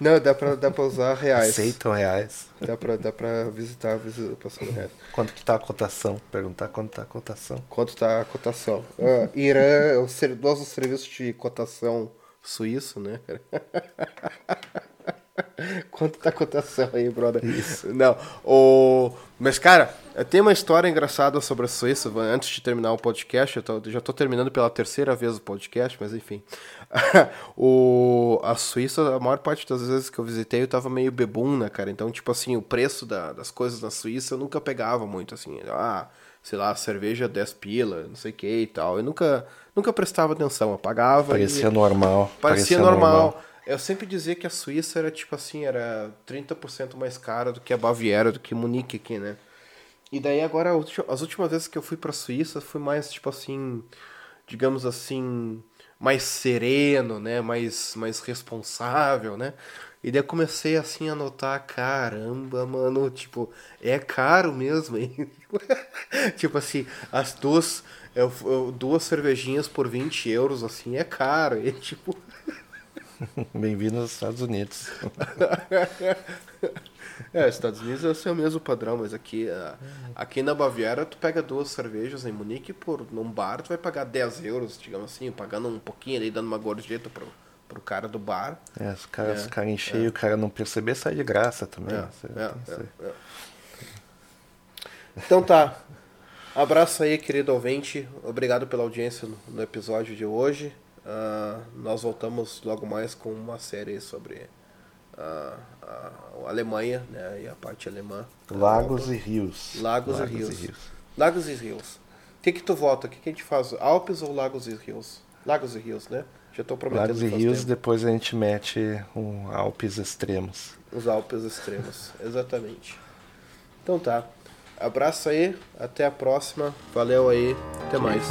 Não, dá pra, dá pra usar reais. Aceitam reais. Dá pra, dá pra visitar passando reais. Quanto que tá a cotação? Perguntar quanto tá a cotação. Quanto tá a cotação. Ah, Irã é o nosso serviço de cotação suíço, né? Quanto tá a cotação aí, brother? Isso. Não, o... Mas, cara, tem uma história engraçada sobre a Suíça. Antes de terminar o podcast, eu, tô, já tô terminando pela terceira vez o podcast, mas enfim. o... A Suíça, a maior parte das vezes que eu visitei, eu tava meio bebum, né, cara? Então, tipo assim, o preço da, das coisas na Suíça eu nunca pegava muito, assim. Ah, sei lá, cerveja 10 pila, não sei o que e tal. Eu nunca, nunca prestava atenção, eu pagava. Parecia e... normal. Parecia, Parecia normal. normal. Eu sempre dizia que a Suíça era tipo assim, era 30% mais cara do que a Baviera, do que Munique aqui, né? E daí agora, as últimas vezes que eu fui pra Suíça, fui mais, tipo assim, digamos assim, mais sereno, né? Mais, mais responsável, né? E daí eu comecei assim a notar, caramba, mano, tipo, é caro mesmo, hein? tipo assim, as duas, eu, eu, duas cervejinhas por 20 euros, assim, é caro. E tipo. Bem-vindo aos Estados Unidos. é, Estados Unidos é o mesmo padrão, mas aqui, aqui na Baviera tu pega duas cervejas em Munique por num bar, tu vai pagar 10 euros, digamos assim, pagando um pouquinho ali, dando uma gorjeta pro, pro cara do bar. É, os caras é, ficarem cheios, é. o cara não perceber, sai de graça também. É, é, é, é, então tá. Abraço aí, querido ouvinte. Obrigado pela audiência no, no episódio de hoje. Uh, nós voltamos logo mais com uma série sobre a, a, a Alemanha né, e a parte alemã. Lagos e rios. Lagos, Lagos e, rios. e, rios. Lagos e rios. O que, que tu vota? O que, que a gente faz? Alpes ou Lagos e rios? Lagos e rios, né? Já estou prometendo. Lagos e rios, tempo. depois a gente mete um Alpes extremos. Os Alpes extremos, exatamente. Então tá. Abraço aí, até a próxima. Valeu aí, até mais.